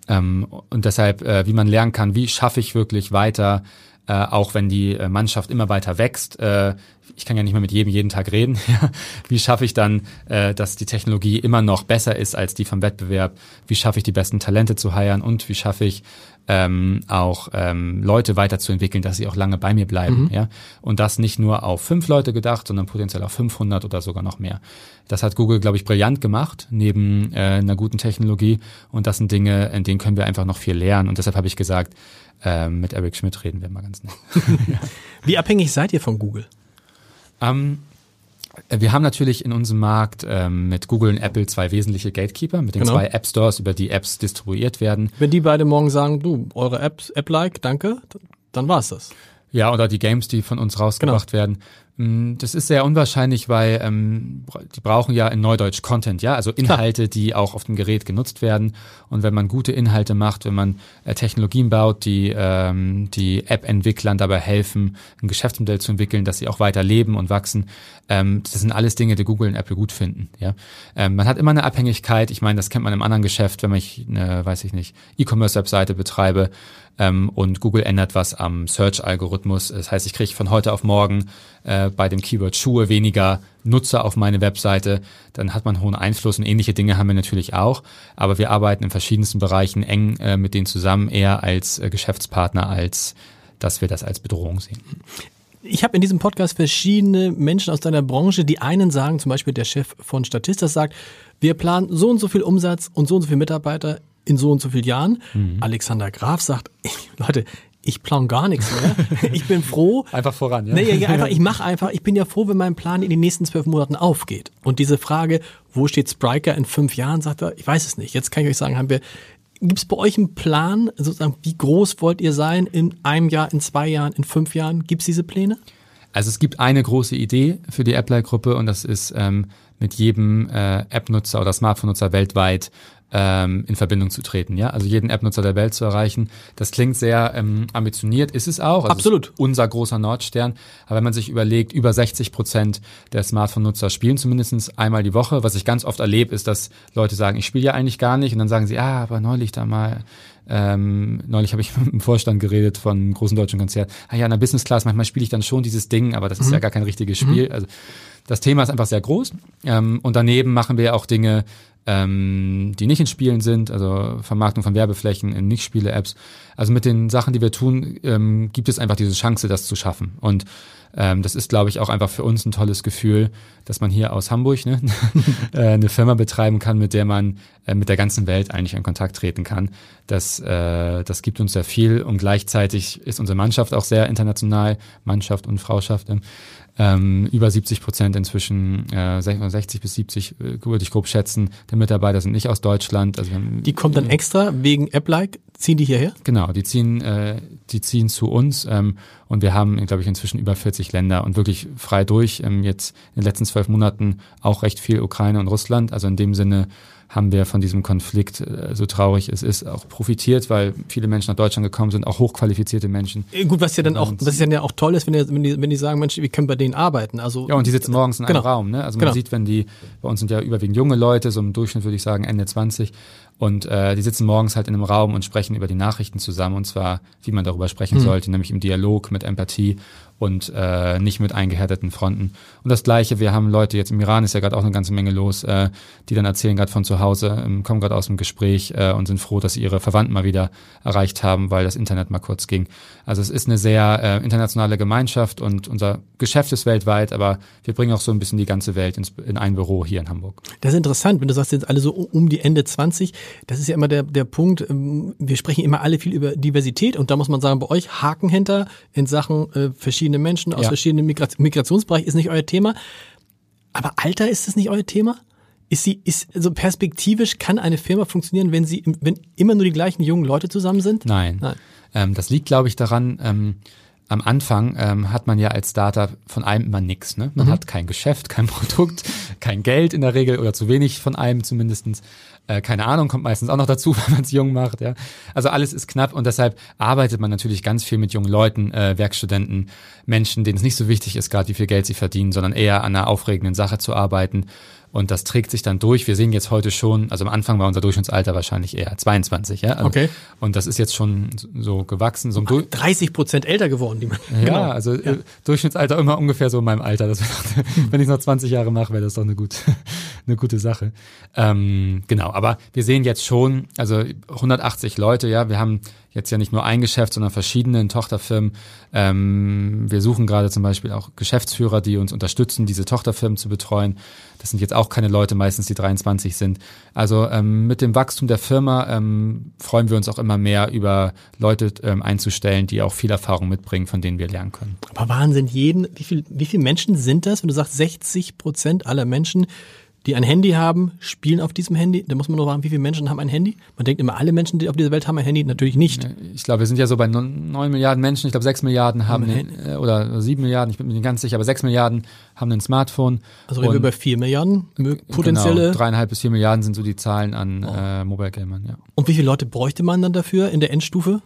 Ähm, und deshalb, äh, wie man lernen kann, wie schaffe ich wirklich weiter, äh, auch wenn die äh, Mannschaft immer weiter wächst. Äh, ich kann ja nicht mehr mit jedem jeden Tag reden. <laughs> wie schaffe ich dann, äh, dass die Technologie immer noch besser ist als die vom Wettbewerb? Wie schaffe ich die besten Talente zu heiren und wie schaffe ich ähm, auch ähm, Leute weiterzuentwickeln, dass sie auch lange bei mir bleiben. Mhm. Ja? Und das nicht nur auf fünf Leute gedacht, sondern potenziell auf 500 oder sogar noch mehr. Das hat Google, glaube ich, brillant gemacht, neben äh, einer guten Technologie. Und das sind Dinge, in denen können wir einfach noch viel lernen. Und deshalb habe ich gesagt, äh, mit Eric Schmidt reden wir mal ganz nett. <laughs> Wie abhängig seid ihr von Google? Ähm, wir haben natürlich in unserem Markt ähm, mit Google und Apple zwei wesentliche Gatekeeper, mit den genau. zwei App Stores, über die Apps distribuiert werden. Wenn die beide morgen sagen, du, eure Apps, App-like, danke, dann war's das. Ja, oder die Games, die von uns rausgebracht genau. werden. Mm, das ist sehr unwahrscheinlich, weil ähm, die brauchen ja in Neudeutsch Content, ja, also Inhalte, die auch auf dem Gerät genutzt werden. Und wenn man gute Inhalte macht, wenn man äh, Technologien baut, die ähm, die App-Entwicklern dabei helfen, ein Geschäftsmodell zu entwickeln, dass sie auch weiter leben und wachsen, ähm, das sind alles Dinge, die Google und Apple gut finden. Ja, ähm, man hat immer eine Abhängigkeit. Ich meine, das kennt man im anderen Geschäft, wenn man eine, weiß ich nicht, E-Commerce-Webseite betreibe ähm, und Google ändert was am Search-Algorithmus. Das heißt, ich kriege von heute auf morgen äh, bei dem Keyword Schuhe weniger Nutzer auf meine Webseite, dann hat man hohen Einfluss und ähnliche Dinge haben wir natürlich auch. Aber wir arbeiten in verschiedensten Bereichen eng äh, mit denen zusammen, eher als äh, Geschäftspartner, als dass wir das als Bedrohung sehen. Ich habe in diesem Podcast verschiedene Menschen aus deiner Branche, die einen sagen, zum Beispiel der Chef von Statista sagt, wir planen so und so viel Umsatz und so und so viele Mitarbeiter in so und so vielen Jahren. Mhm. Alexander Graf sagt, <laughs> Leute, ich plan gar nichts mehr. <laughs> Ich bin froh. Einfach voran, ja. Nee, einfach, ich mache einfach, ich bin ja froh, wenn mein Plan in den nächsten zwölf Monaten aufgeht. Und diese Frage, wo steht Spriker in fünf Jahren, sagt er, ich weiß es nicht. Jetzt kann ich euch sagen, haben wir, gibt es bei euch einen Plan, sozusagen, wie groß wollt ihr sein in einem Jahr, in zwei Jahren, in fünf Jahren? Gibt es diese Pläne? Also es gibt eine große Idee für die Apply-Gruppe und das ist ähm, mit jedem äh, App-Nutzer oder Smartphone-Nutzer weltweit ähm, in Verbindung zu treten, ja, also jeden App-Nutzer der Welt zu erreichen. Das klingt sehr ähm, ambitioniert, ist es auch. Also Absolut. unser großer Nordstern. Aber wenn man sich überlegt, über 60 Prozent der Smartphone-Nutzer spielen zumindest einmal die Woche. Was ich ganz oft erlebe, ist, dass Leute sagen, ich spiele ja eigentlich gar nicht. Und dann sagen sie, ah, aber neulich da mal ähm, neulich habe ich <laughs> mit dem Vorstand geredet von einem großen deutschen Konzert. Ah ja, in der Business Class, manchmal spiele ich dann schon dieses Ding, aber das ist ja mhm. gar kein richtiges Spiel. Mhm. Also das Thema ist einfach sehr groß. Ähm, und daneben machen wir auch Dinge, ähm, die nicht in Spielen sind, also Vermarktung von Werbeflächen in Nicht-Spiele-Apps. Also mit den Sachen, die wir tun, ähm, gibt es einfach diese Chance, das zu schaffen. Und ähm, das ist, glaube ich, auch einfach für uns ein tolles Gefühl, dass man hier aus Hamburg ne, <laughs> äh, eine Firma betreiben kann, mit der man äh, mit der ganzen Welt eigentlich in Kontakt treten kann. Das, äh, das gibt uns sehr viel und gleichzeitig ist unsere Mannschaft auch sehr international, Mannschaft und Frauschaft. Ähm, über 70 Prozent inzwischen, äh, 60 bis 70 äh, würde ich grob schätzen, der Mitarbeiter sind nicht aus Deutschland. Also die kommen dann extra wegen App-like, ziehen die hierher? Genau, die ziehen, äh, die ziehen zu uns ähm, und wir haben, glaube ich, inzwischen über 40 Länder und wirklich frei durch. Ähm, jetzt in den letzten zwölf Monaten auch recht viel Ukraine und Russland. Also in dem Sinne haben wir von diesem Konflikt, äh, so traurig es ist, auch profitiert, weil viele Menschen nach Deutschland gekommen sind, auch hochqualifizierte Menschen. Äh, gut, was ja dann auch, was ja dann auch toll ist, wenn die, wenn die, wenn die sagen, Mensch, wir können bei denen arbeiten. Also ja, und die sitzen morgens in einem genau. Raum. Ne? Also man genau. sieht, wenn die, bei uns sind ja überwiegend junge Leute, so im Durchschnitt würde ich sagen Ende 20, und äh, die sitzen morgens halt in einem Raum und sprechen über die Nachrichten zusammen und zwar, wie man darüber sprechen mhm. sollte, nämlich im Dialog mit Empathie und äh, nicht mit eingehärteten Fronten. Und das Gleiche, wir haben Leute, jetzt im Iran ist ja gerade auch eine ganze Menge los, äh, die dann erzählen gerade von zu Hause, ähm, kommen gerade aus dem Gespräch äh, und sind froh, dass sie ihre Verwandten mal wieder erreicht haben, weil das Internet mal kurz ging. Also es ist eine sehr äh, internationale Gemeinschaft und unser Geschäft ist weltweit, aber wir bringen auch so ein bisschen die ganze Welt ins, in ein Büro hier in Hamburg. Das ist interessant, wenn du sagst jetzt alle so um die Ende 20, das ist ja immer der, der Punkt, ähm, wir sprechen immer alle viel über Diversität und da muss man sagen, bei euch Haken hinter in Sachen äh, verschiedene Menschen aus ja. verschiedenen Migration, Migrationsbereichen ist nicht euer Thema. Aber Alter ist das nicht euer Thema? Ist sie, ist, also perspektivisch kann eine Firma funktionieren, wenn sie, wenn immer nur die gleichen jungen Leute zusammen sind? Nein. Nein. Ähm, das liegt, glaube ich, daran, ähm, am Anfang ähm, hat man ja als Startup von allem immer nichts. Ne? Man mhm. hat kein Geschäft, kein <laughs> Produkt, kein Geld in der Regel oder zu wenig von allem zumindestens. Äh, keine Ahnung, kommt meistens auch noch dazu, <laughs> wenn man es jung macht. Ja? Also alles ist knapp und deshalb arbeitet man natürlich ganz viel mit jungen Leuten, äh, Werkstudenten, Menschen, denen es nicht so wichtig ist, gerade wie viel Geld sie verdienen, sondern eher an einer aufregenden Sache zu arbeiten und das trägt sich dann durch. Wir sehen jetzt heute schon, also am Anfang war unser Durchschnittsalter wahrscheinlich eher 22, ja. Also, okay. Und das ist jetzt schon so gewachsen. So 30 Prozent älter geworden, die man. Ja, <laughs> genau. also ja. Äh, Durchschnittsalter immer ungefähr so in meinem Alter. Das <laughs> wenn ich noch 20 Jahre mache, wäre das doch eine gute, <laughs> eine gute Sache. Ähm, genau, aber wir sehen jetzt schon, also 180 Leute, ja, wir haben jetzt ja nicht nur ein Geschäft, sondern verschiedene Tochterfirmen. Ähm, wir suchen gerade zum Beispiel auch Geschäftsführer, die uns unterstützen, diese Tochterfirmen zu betreuen. Das sind jetzt auch keine Leute meistens, die 23 sind. Also ähm, mit dem Wachstum der Firma ähm, freuen wir uns auch immer mehr über Leute ähm, einzustellen, die auch viel Erfahrung mitbringen, von denen wir lernen können. Aber Wahnsinn, jeden, wie viel, wie viele Menschen sind das, wenn du sagst 60 Prozent aller Menschen die ein Handy haben, spielen auf diesem Handy. Da muss man nur fragen, wie viele Menschen haben ein Handy? Man denkt immer, alle Menschen, die auf dieser Welt haben ein Handy. Natürlich nicht. Ich glaube, wir sind ja so bei neun Milliarden Menschen. Ich glaube, sechs Milliarden haben, haben äh, oder sieben Milliarden, ich bin mir nicht ganz sicher, aber sechs Milliarden haben ein Smartphone. Also reden wir über vier Milliarden potenzielle. Genau, dreieinhalb bis vier Milliarden sind so die Zahlen an oh. äh, Mobile Gamern, ja. Und wie viele Leute bräuchte man dann dafür in der Endstufe?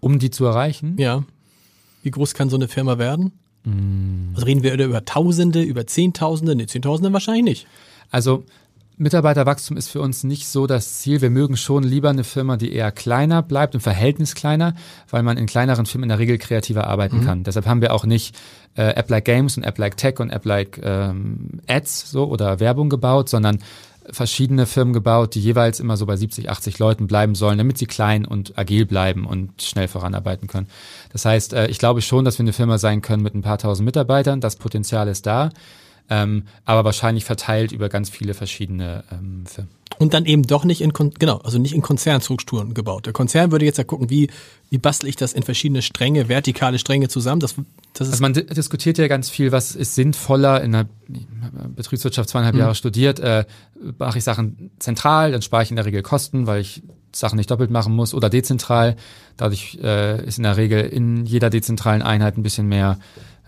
Um die zu erreichen? Ja. Wie groß kann so eine Firma werden? Mm. Also reden wir über Tausende, über Zehntausende? Ne, Zehntausende wahrscheinlich nicht. Also Mitarbeiterwachstum ist für uns nicht so das Ziel. Wir mögen schon lieber eine Firma, die eher kleiner bleibt, im Verhältnis kleiner, weil man in kleineren Firmen in der Regel kreativer arbeiten mhm. kann. Deshalb haben wir auch nicht äh, App-like Games und App-like Tech und App-like ähm, Ads so oder Werbung gebaut, sondern verschiedene Firmen gebaut, die jeweils immer so bei 70, 80 Leuten bleiben sollen, damit sie klein und agil bleiben und schnell voranarbeiten können. Das heißt, äh, ich glaube schon, dass wir eine Firma sein können mit ein paar tausend Mitarbeitern. Das Potenzial ist da ähm, aber wahrscheinlich verteilt über ganz viele verschiedene ähm, Firmen. Und dann eben doch nicht in, Kon genau, also nicht in Konzernstrukturen gebaut. Der Konzern würde jetzt ja gucken, wie, wie bastel ich das in verschiedene Stränge, vertikale Stränge zusammen. Das, also man diskutiert ja ganz viel, was ist sinnvoller in der Betriebswirtschaft zweieinhalb mhm. Jahre studiert, äh, mache ich Sachen zentral, dann spare ich in der Regel Kosten, weil ich Sachen nicht doppelt machen muss oder dezentral. Dadurch äh, ist in der Regel in jeder dezentralen Einheit ein bisschen mehr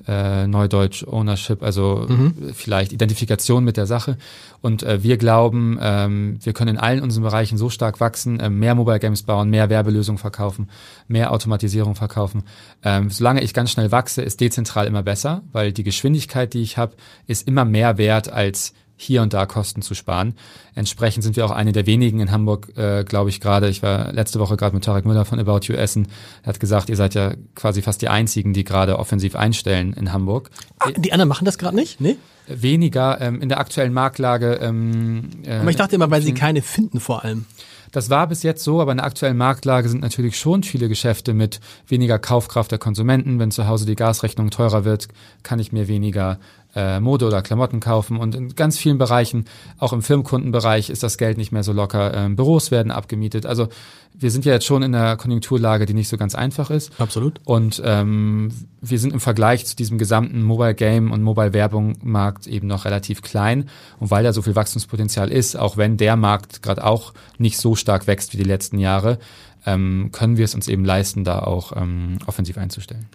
äh, Neudeutsch Ownership, also mhm. vielleicht Identifikation mit der Sache. Und äh, wir glauben, ähm, wir können in allen unseren Bereichen so stark wachsen, äh, mehr Mobile Games bauen, mehr Werbelösungen verkaufen, mehr Automatisierung verkaufen. Ähm, solange ich ganz schnell wachse, ist dezentral immer besser, weil die Geschwindigkeit, die ich habe, ist immer mehr wert als hier und da Kosten zu sparen. Entsprechend sind wir auch eine der wenigen in Hamburg, äh, glaube ich gerade. Ich war letzte Woche gerade mit Tarek Müller von About You Essen. Er hat gesagt, ihr seid ja quasi fast die einzigen, die gerade offensiv einstellen in Hamburg. Ah, die anderen machen das gerade nicht? Nee? Weniger ähm, in der aktuellen Marktlage. Ähm, äh, Aber ich dachte immer, weil sie keine finden vor allem. Das war bis jetzt so, aber in der aktuellen Marktlage sind natürlich schon viele Geschäfte mit weniger Kaufkraft der Konsumenten. Wenn zu Hause die Gasrechnung teurer wird, kann ich mir weniger äh, Mode oder Klamotten kaufen. Und in ganz vielen Bereichen, auch im Firmenkundenbereich, ist das Geld nicht mehr so locker. Ähm, Büros werden abgemietet. Also wir sind ja jetzt schon in einer Konjunkturlage, die nicht so ganz einfach ist. Absolut. Und ähm, wir sind im Vergleich zu diesem gesamten Mobile Game und Mobile Werbung Markt eben noch relativ klein. Und weil da so viel Wachstumspotenzial ist, auch wenn der Markt gerade auch nicht so stark wächst wie die letzten Jahre, ähm, können wir es uns eben leisten, da auch ähm, offensiv einzustellen.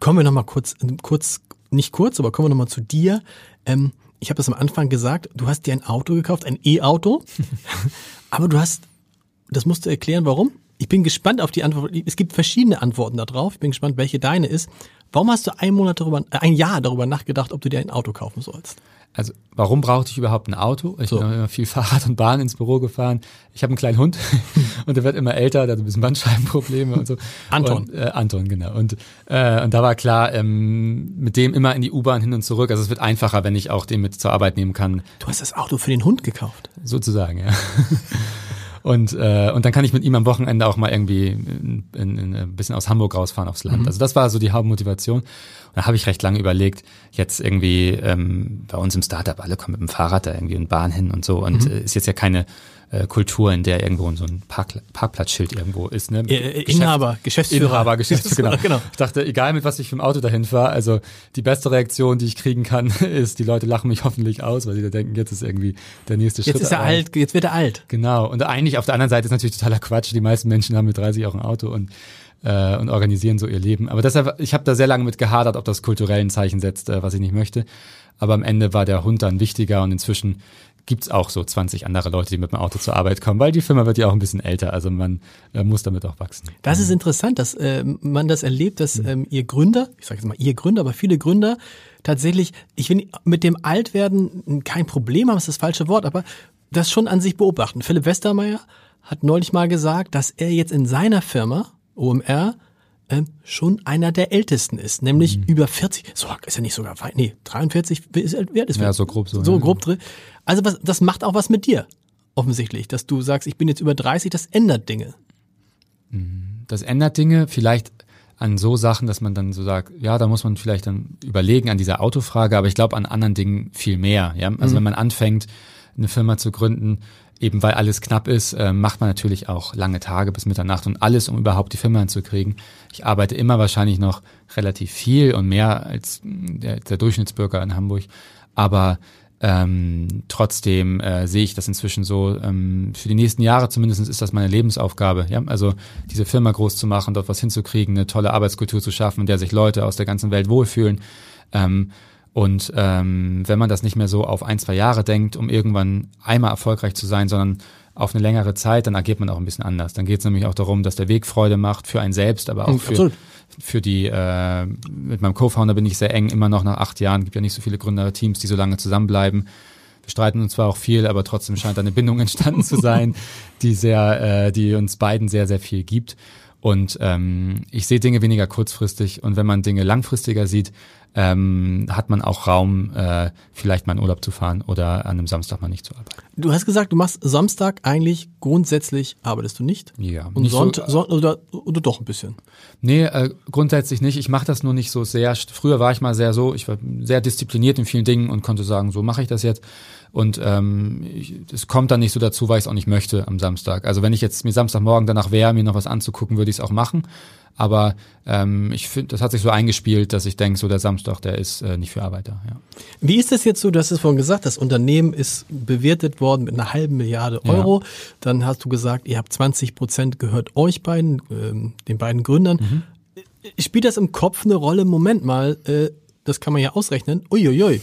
Kommen wir nochmal kurz, kurz nicht kurz, aber kommen wir nochmal zu dir. Ähm, ich habe das am Anfang gesagt, du hast dir ein Auto gekauft, ein E-Auto, <laughs> aber du hast, das musst du erklären, warum? Ich bin gespannt auf die Antwort. Es gibt verschiedene Antworten darauf. Ich bin gespannt, welche deine ist. Warum hast du ein Monat darüber, äh, ein Jahr darüber nachgedacht, ob du dir ein Auto kaufen sollst? Also warum brauchte ich überhaupt ein Auto? Ich so. bin immer viel <laughs> Fahrrad und Bahn ins Büro gefahren. Ich habe einen kleinen Hund <laughs> und der wird immer älter, der hat ein bisschen Bandscheibenprobleme und so. Anton. Und, äh, Anton, genau. Und, äh, und da war klar, ähm, mit dem immer in die U-Bahn hin und zurück. Also es wird einfacher, wenn ich auch den mit zur Arbeit nehmen kann. Du hast das Auto für den Hund gekauft? Sozusagen, ja. <laughs> Und, äh, und dann kann ich mit ihm am Wochenende auch mal irgendwie in, in, in ein bisschen aus Hamburg rausfahren aufs Land. Mhm. Also das war so die Hauptmotivation. Da habe ich recht lange überlegt, jetzt irgendwie ähm, bei uns im Startup, alle kommen mit dem Fahrrad da irgendwie in Bahn hin und so. Und mhm. äh, ist jetzt ja keine äh, Kultur, in der irgendwo so ein Park, Parkplatzschild irgendwo ist. Ne? Äh, Inhaber, Geschäftsführer. Inhaber, <laughs> Geschäftsführer, genau. genau. Ich dachte, egal mit was ich für ein Auto dahin fahre, also die beste Reaktion, die ich kriegen kann, <laughs> ist, die Leute lachen mich hoffentlich aus, weil sie da denken, jetzt ist irgendwie der nächste Schritt. Jetzt ist er alt, jetzt wird er alt. Genau. Und eigentlich auf der anderen Seite ist natürlich totaler Quatsch. Die meisten Menschen haben mit 30 auch ein Auto und äh, und organisieren so ihr Leben. Aber deshalb, ich habe da sehr lange mit gehadert, ob das kulturellen Zeichen setzt, äh, was ich nicht möchte. Aber am Ende war der Hund dann wichtiger und inzwischen gibt's auch so 20 andere Leute, die mit dem Auto zur Arbeit kommen, weil die Firma wird ja auch ein bisschen älter, also man äh, muss damit auch wachsen. Das ist interessant, dass äh, man das erlebt, dass mhm. ähm, ihr Gründer, ich sage jetzt mal ihr Gründer, aber viele Gründer tatsächlich, ich will mit dem Altwerden kein Problem haben, ist das falsche Wort, aber das schon an sich beobachten. Philipp Westermeier hat neulich mal gesagt, dass er jetzt in seiner Firma, OMR, äh, schon einer der ältesten ist, nämlich mhm. über 40. So ist er nicht sogar weit, nee, 43, ist, alt ist Ja, so grob so. So ja. grob drin. Also was, das macht auch was mit dir, offensichtlich, dass du sagst, ich bin jetzt über 30, das ändert Dinge. Mhm. Das ändert Dinge, vielleicht an so Sachen, dass man dann so sagt, ja, da muss man vielleicht dann überlegen an dieser Autofrage, aber ich glaube an anderen Dingen viel mehr. Ja? Also mhm. wenn man anfängt, eine Firma zu gründen, eben weil alles knapp ist, äh, macht man natürlich auch lange Tage bis Mitternacht und alles, um überhaupt die Firma hinzukriegen. Ich arbeite immer wahrscheinlich noch relativ viel und mehr als der, der Durchschnittsbürger in Hamburg, aber ähm, trotzdem äh, sehe ich das inzwischen so, ähm, für die nächsten Jahre zumindest ist das meine Lebensaufgabe. Ja? Also diese Firma groß zu machen, dort was hinzukriegen, eine tolle Arbeitskultur zu schaffen, in der sich Leute aus der ganzen Welt wohlfühlen. Ähm, und ähm, wenn man das nicht mehr so auf ein, zwei Jahre denkt, um irgendwann einmal erfolgreich zu sein, sondern auf eine längere Zeit, dann agiert man auch ein bisschen anders. Dann geht es nämlich auch darum, dass der Weg Freude macht für einen selbst, aber auch hm, für, für die, äh, mit meinem Co-Founder bin ich sehr eng, immer noch nach acht Jahren, gibt ja nicht so viele Gründerteams, die so lange zusammenbleiben. Wir streiten uns zwar auch viel, aber trotzdem scheint eine Bindung <laughs> entstanden zu sein, die sehr, äh, die uns beiden sehr, sehr viel gibt. Und ähm, ich sehe Dinge weniger kurzfristig und wenn man Dinge langfristiger sieht, ähm, hat man auch Raum, äh, vielleicht mal in Urlaub zu fahren oder an einem Samstag mal nicht zu arbeiten. Du hast gesagt, du machst Samstag eigentlich grundsätzlich arbeitest du nicht. Ja, Und so- Sonntag so, oder, oder doch ein bisschen. Nee, äh, grundsätzlich nicht. Ich mache das nur nicht so sehr. Früher war ich mal sehr so, ich war sehr diszipliniert in vielen Dingen und konnte sagen, so mache ich das jetzt. Und ähm, ich- es kommt dann nicht so dazu, weil ich es auch nicht möchte am Samstag. Also wenn ich jetzt mir Samstagmorgen danach wäre, mir noch was anzugucken, würde ich es auch machen. Aber ähm, ich finde, das hat sich so eingespielt, dass ich denke, so der Samstag, der ist äh, nicht für Arbeiter. Ja. Wie ist das jetzt so? Du hast es vorhin gesagt, das Unternehmen ist bewertet worden mit einer halben Milliarde Euro. Dann hast du gesagt, ihr habt 20 Prozent gehört euch beiden, ähm, den beiden Gründern. Mhm. Spielt das im Kopf eine Rolle? Moment mal, äh, das kann man ja ausrechnen. Uiuiui,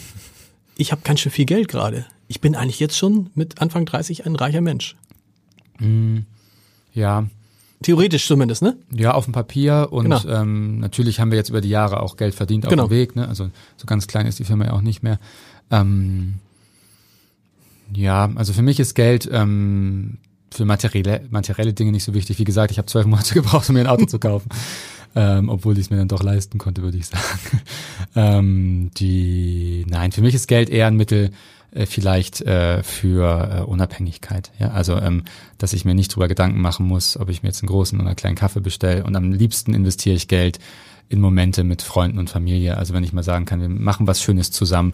ich habe ganz schön viel Geld gerade. Ich bin eigentlich jetzt schon mit Anfang 30 ein reicher Mensch. ja, Theoretisch zumindest, ne? Ja, auf dem Papier und Genau. ähm, natürlich haben wir jetzt über die Jahre auch Geld verdient auf Genau. dem Weg. Ne? Also so ganz klein ist die Firma ja auch nicht mehr. Ähm, ja, also für mich ist Geld ähm, für materielle, materielle Dinge nicht so wichtig. Wie gesagt, ich habe zwölf Monate <laughs> gebraucht, um mir ein Auto zu kaufen. <laughs> Ähm, obwohl ich es mir dann doch leisten konnte, würde ich sagen. <laughs> ähm, die, nein, für mich ist Geld eher ein Mittel, äh, vielleicht äh, für äh, Unabhängigkeit. Ja, also ähm, dass ich mir nicht drüber Gedanken machen muss, ob ich mir jetzt einen großen oder einen kleinen Kaffee bestelle. Und am liebsten investiere ich Geld in Momente mit Freunden und Familie. Also wenn ich mal sagen kann, wir machen was Schönes zusammen.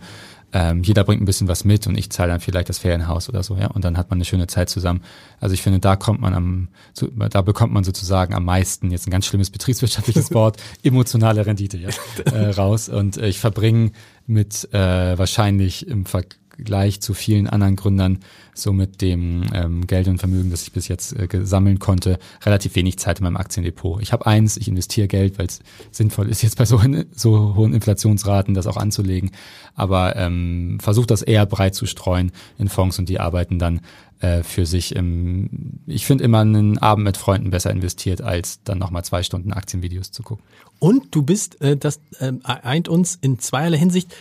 Ähm, jeder bringt ein bisschen was mit und ich zahle dann vielleicht das Ferienhaus oder so, ja. Und dann hat man eine schöne Zeit zusammen. Also ich finde, da kommt man am, da bekommt man sozusagen am meisten, jetzt ein ganz schlimmes betriebswirtschaftliches <laughs> Wort, emotionale Rendite ja, <laughs> äh, raus. Und äh, ich verbringe mit äh, wahrscheinlich im Vergleich zu vielen anderen Gründern so mit dem ähm, Geld und Vermögen, das ich bis jetzt äh, gesammeln konnte, relativ wenig Zeit in meinem Aktiendepot. Ich habe eins, ich investiere Geld, weil es sinnvoll ist, <laughs> jetzt bei so, so hohen Inflationsraten das auch anzulegen, aber ähm, versuche das eher breit zu streuen in Fonds und die arbeiten dann äh, für sich. Im, ich finde immer einen Abend mit Freunden besser investiert, als dann nochmal zwei Stunden Aktienvideos zu gucken. Und du bist, äh, das ähm, eint uns in zweierlei Hinsicht,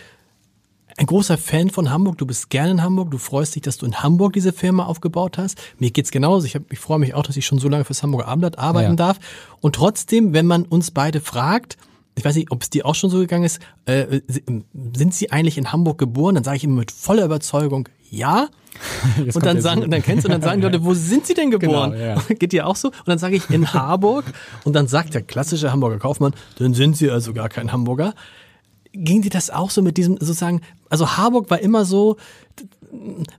ein großer Fan von Hamburg. Du bist gerne in Hamburg. Du freust dich, dass du in Hamburg diese Firma aufgebaut hast. Mir geht's genauso. Ich, hab, ich freue mich auch, dass ich schon so lange fürs Hamburger Abendblatt arbeiten Ja. darf. Und trotzdem, wenn man uns beide fragt, ich weiß nicht, ob es dir auch schon so gegangen ist, äh, sind Sie eigentlich in Hamburg geboren? Dann sage ich immer mit voller Überzeugung, ja. <laughs> Jetzt Und dann sagen, und dann kennst du, und dann sagen die Leute, wo sind Sie denn <laughs> geboren? Genau, ja. <laughs> Geht dir auch so? Und dann sage ich in Harburg und dann sagt der klassische Hamburger Kaufmann, dann sind Sie also gar kein Hamburger. Ging dir das auch so mit diesem sozusagen, also Harburg war immer so,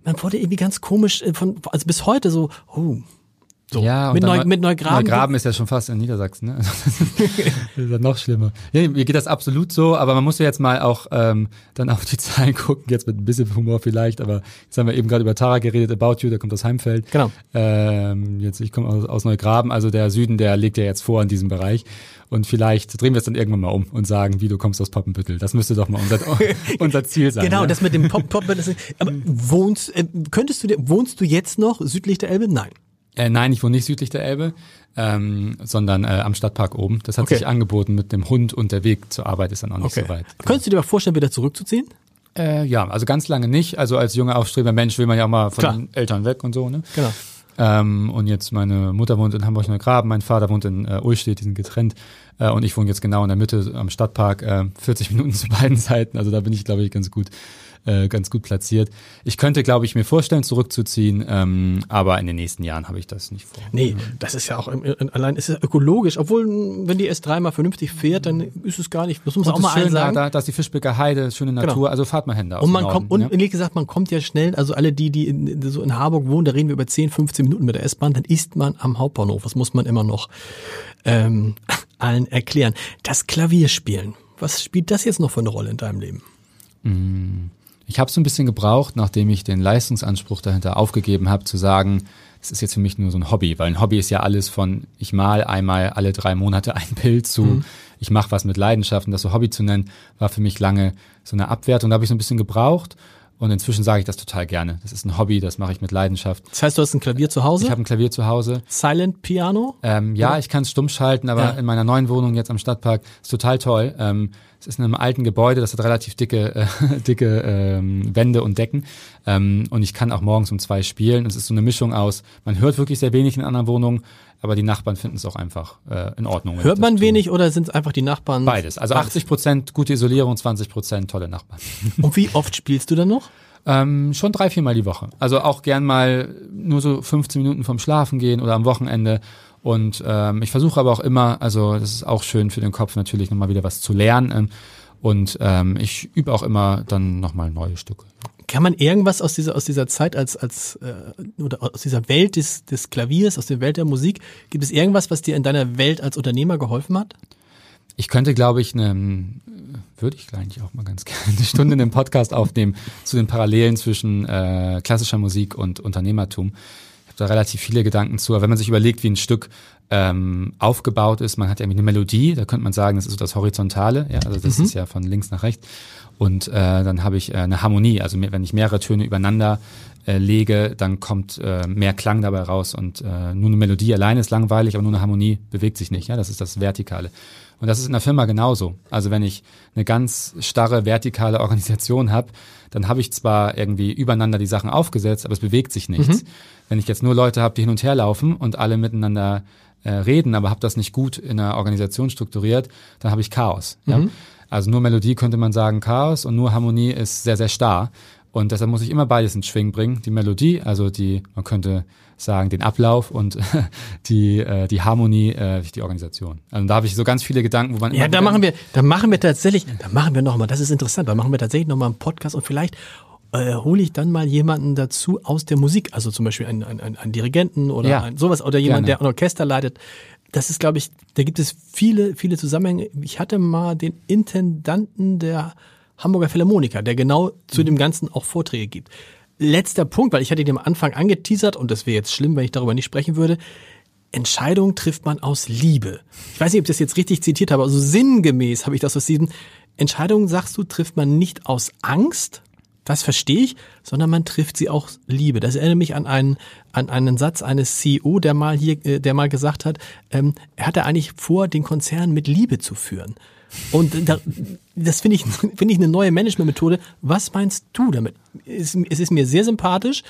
man wurde irgendwie ganz komisch äh, von, also bis heute so, oh, so, Ja, mit, Neu, mit Neugraben. Neugraben ist ja schon fast in Niedersachsen, ne? Also <laughs> das ist ja noch schlimmer. Ja, mir geht das absolut so, aber man muss ja jetzt mal auch ähm, dann auf die Zahlen gucken, jetzt mit ein bisschen Humor vielleicht, aber jetzt haben wir eben gerade über Tara geredet, About You, der kommt aus Heimfeld. Genau. Ähm, jetzt, ich komme aus, aus Neugraben, also der Süden, der legt ja jetzt vor in diesem Bereich. Und vielleicht drehen wir es dann irgendwann mal um und sagen, wie du kommst aus Poppenbüttel. Das müsste doch mal unser, <laughs> unser Ziel sein. Genau, ja? das mit dem Pop, Pop, das, aber <laughs> wohnst, äh, könntest du, dir- wohnst du jetzt noch südlich der Elbe? Nein. Äh, nein, ich wohne nicht südlich der Elbe, ähm, sondern äh, am Stadtpark oben. Das hat Okay. sich angeboten mit dem Hund und der Weg zur Arbeit ist dann auch nicht so weit. Könntest du dir aber vorstellen, wieder zurückzuziehen? Äh, ja, also ganz lange nicht. Also als junger aufstrebender Mensch will man ja auch mal von Klar. den Eltern weg und so. Ne? Genau. Ähm, und jetzt meine Mutter wohnt in Hamburg-Neugraben, mein Vater wohnt in äh, Ullstedt, die sind getrennt. Äh, und ich wohne jetzt genau in der Mitte am Stadtpark, äh, 40 <laughs> Minuten zu beiden Seiten. Also da bin ich, glaube ich, ganz gut, äh, ganz gut platziert. Ich könnte, glaube ich, mir vorstellen, zurückzuziehen, ähm, aber in den nächsten Jahren habe ich das nicht vor. Nee, das ist ja auch allein ist ja ökologisch. Obwohl, wenn die S3 mal vernünftig fährt, dann ist es gar nicht. Das muss man auch mal schön, sagen. da, da ist die Fischbecker Heide, schöne Natur, Genau. also fahrt mal aus und man Norden, kommt, und ja. ehrlich gesagt, man kommt ja schnell, also alle die, die in, so in Harburg wohnen, da reden wir über 10, 15 Minuten mit der S-Bahn, dann ist man am Hauptbahnhof. Das muss man immer noch ähm, <laughs> allen erklären. Das Klavierspielen, was spielt das jetzt noch für eine Rolle in deinem Leben? Ich habe so ein bisschen gebraucht, nachdem ich den Leistungsanspruch dahinter aufgegeben habe, zu sagen, es ist jetzt für mich nur so ein Hobby, weil ein Hobby ist ja alles von ich mal einmal alle drei Monate <laughs> ein Bild zu ich mache was mit Leidenschaft und das so Hobby zu nennen, war für mich lange so eine Abwertung. Da habe ich so ein bisschen gebraucht und inzwischen sage ich das total gerne. Das ist ein Hobby, das mache ich mit Leidenschaft. Das heißt, du hast ein Klavier zu Hause? Ich habe ein Klavier zu Hause. Silent Piano? Ähm, ja, ich kann es stumm schalten, aber Ja. in meiner neuen Wohnung jetzt am Stadtpark ist total toll. Ähm, Es ist in einem alten Gebäude, das hat relativ dicke, äh, <laughs> dicke ähm, Wände und Decken. Ähm, und ich kann auch morgens um zwei spielen. Es ist so eine Mischung aus, man hört wirklich sehr wenig in anderen Wohnungen, aber die Nachbarn finden es auch einfach äh, in Ordnung. Hört man wenig oder sind es einfach die Nachbarn? Beides. Also 80 Prozent gute Isolierung, 20 Prozent tolle Nachbarn. <laughs> Und wie oft spielst du dann noch? Ähm, schon drei, viermal die Woche. Also auch gern mal nur so 15 Minuten vom Schlafen gehen oder am Wochenende. Und ähm, ich versuche aber auch immer, also das ist auch schön für den Kopf natürlich nochmal wieder was zu lernen. Ähm, und ähm, ich übe auch immer dann nochmal neue Stücke. Kann man irgendwas aus dieser aus dieser Zeit als als äh, oder aus dieser Welt des des Klaviers, aus der Welt der Musik, gibt es irgendwas, was dir in deiner Welt als Unternehmer geholfen hat? Ich könnte, glaube ich, eine, würde ich eigentlich auch mal ganz <laughs> gerne eine Stunde in dem Podcast aufnehmen zu den Parallelen zwischen äh, klassischer Musik und Unternehmertum. Da relativ viele Gedanken zu. Aber wenn man sich überlegt, wie ein Stück ähm, aufgebaut ist, man hat ja eine Melodie, da könnte man sagen, das ist so das Horizontale, ja, also das mhm. ist ja von links nach rechts. Und äh, dann habe ich äh, eine Harmonie, also wenn ich mehrere Töne übereinander äh, lege, dann kommt äh, mehr Klang dabei raus und äh, nur eine Melodie alleine ist langweilig, aber nur eine Harmonie bewegt sich nicht. Ja, das ist das Vertikale. Und das ist in der Firma genauso. Also wenn ich eine ganz starre vertikale Organisation habe, dann habe ich zwar irgendwie übereinander die Sachen aufgesetzt, aber es bewegt sich nichts. Mhm. Wenn ich jetzt nur Leute habe, die hin und her laufen und alle miteinander äh, reden, aber habe das nicht gut in der Organisation strukturiert, dann habe ich Chaos. Mhm. Ja? Also nur Melodie könnte man sagen Chaos und nur Harmonie ist sehr, sehr starr. Und deshalb muss ich immer beides ins Schwingen bringen. Die Melodie, also die, man könnte sagen, den Ablauf und <laughs> die, äh, die Harmonie, äh, die Organisation. Also da habe ich so ganz viele Gedanken, wo man Ja, da machen wir, da machen wir tatsächlich, da machen wir nochmal, das ist interessant, da machen wir tatsächlich nochmal einen Podcast und vielleicht äh, hole ich dann mal jemanden dazu aus der Musik, also zum Beispiel einen, einen, einen Dirigenten oder ja, ein, sowas oder jemand, gerne. der ein Orchester leitet. Das ist, glaube ich, da gibt es viele, viele Zusammenhänge. Ich hatte mal den Intendanten der Hamburger Philharmoniker, der genau zu mhm. dem Ganzen auch Vorträge gibt. Letzter Punkt, weil ich hatte den am Anfang angeteasert und das wäre jetzt schlimm, wenn ich darüber nicht sprechen würde. Entscheidungen trifft man aus Liebe. Ich weiß nicht, ob ich das jetzt richtig zitiert habe, also sinngemäß habe ich das aus diesem Entscheidungen, sagst du, trifft man nicht aus Angst, das verstehe ich, sondern man trifft sie auch Liebe. Das erinnert mich an einen, an einen Satz eines CEO, der mal hier, äh, der mal gesagt hat, ähm, er hatte eigentlich vor, den Konzern mit Liebe zu führen. Und da, das finde ich, <laughs> finde ich eine neue Managementmethode. Was meinst du damit? Es, es ist mir sehr sympathisch.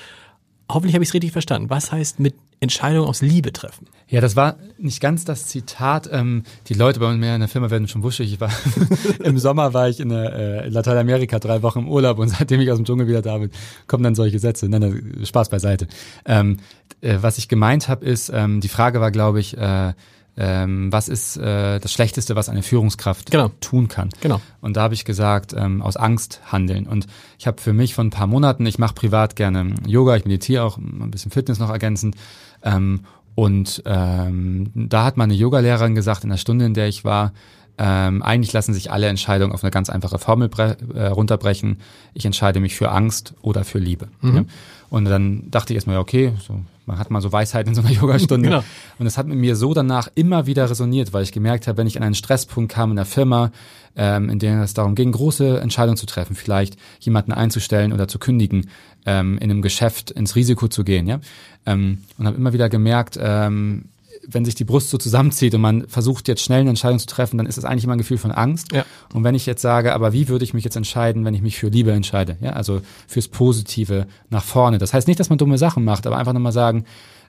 Hoffentlich habe ich es richtig verstanden. Was heißt mit Entscheidungen aus Liebe treffen? Ja, das war nicht ganz das Zitat. Ähm, die Leute bei mir in der Firma werden schon wuschig. Ich war <laughs> im Sommer war ich in, äh, in Lateinamerika drei Wochen im Urlaub und <laughs> seitdem ich aus dem Dschungel wieder da bin, kommen dann solche Sätze. Nein Spaß beiseite. Ähm, äh, was ich gemeint habe, ist, ähm, die Frage war, glaube ich, äh, ähm, was ist äh, das Schlechteste, was eine Führungskraft genau. tun kann. Genau. Und da habe ich gesagt, ähm, aus Angst handeln. Und ich habe für mich vor ein paar Monaten, ich mache privat gerne Yoga, ich meditiere auch ein bisschen Fitness noch ergänzend. Ähm, und ähm, da hat meine Yogalehrerin gesagt, in der Stunde, in der ich war, ähm, eigentlich lassen sich alle Entscheidungen auf eine ganz einfache Formel äh, runterbrechen. Ich entscheide mich für Angst oder für Liebe. Mhm. Ja? Und dann dachte ich erstmal, ja, okay, so, man hat mal so Weisheit in so einer <laughs> Yogastunde. genau. Und das hat mit mir so danach immer wieder resoniert, weil ich gemerkt habe, wenn ich an einen Stresspunkt kam in der Firma, ähm, in dem es darum ging, große Entscheidungen zu treffen, vielleicht jemanden einzustellen oder zu kündigen, ähm, in einem Geschäft ins Risiko zu gehen, ja. Ähm, und habe immer wieder gemerkt, ähm, wenn sich die Brust so zusammenzieht und man versucht jetzt schnell eine Entscheidung zu treffen, dann ist das eigentlich immer ein Gefühl von Angst. Ja. Und wenn ich jetzt sage, aber wie würde ich mich jetzt entscheiden, wenn ich mich für Liebe entscheide? Ja, also fürs Positive nach vorne. Das heißt nicht, dass man dumme Sachen macht, aber einfach nochmal sagen,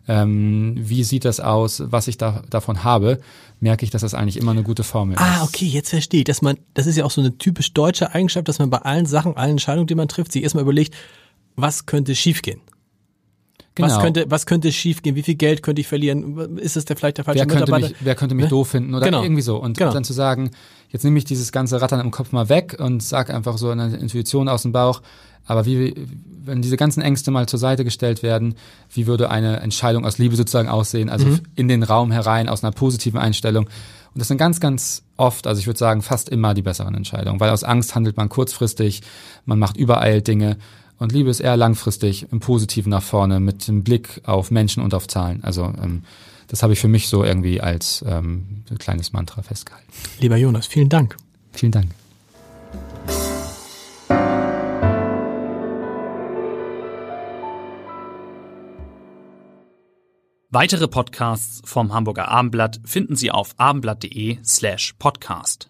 ähm, wie sieht das aus, was ich da, davon habe, merke ich, dass das eigentlich immer eine gute Formel ah, ist. Ah, okay, jetzt verstehe ich, dass man, das ist ja auch so eine typisch deutsche Eigenschaft, dass man bei allen Sachen, allen Entscheidungen, die man trifft, sich erstmal überlegt, was könnte schiefgehen? Genau. Was könnte, was könnte schiefgehen? Wie viel Geld könnte ich verlieren? Ist es der vielleicht der falsche wer könnte Mitarbeiter? Mich, wer könnte mich ne? doof finden oder genau. irgendwie so? Und genau. dann zu sagen, jetzt nehme ich dieses ganze Rattern im Kopf mal weg und sag einfach so eine Intuition aus dem Bauch. Aber wie, wenn diese ganzen Ängste mal zur Seite gestellt werden, wie würde eine Entscheidung aus Liebe sozusagen aussehen? Also mhm. in den Raum herein, aus einer positiven Einstellung. Und das sind ganz, ganz oft, also ich würde sagen fast immer die besseren Entscheidungen, weil aus Angst handelt man kurzfristig, man macht überall Dinge und Liebe ist eher langfristig, im Positiven nach vorne, mit dem Blick auf Menschen und auf Zahlen. Also ähm, das habe ich für mich so irgendwie als ähm, kleines Mantra festgehalten. Lieber Jonas, vielen Dank. Vielen Dank. Weitere Podcasts vom Hamburger Abendblatt finden Sie auf abendblatt.de slash podcast.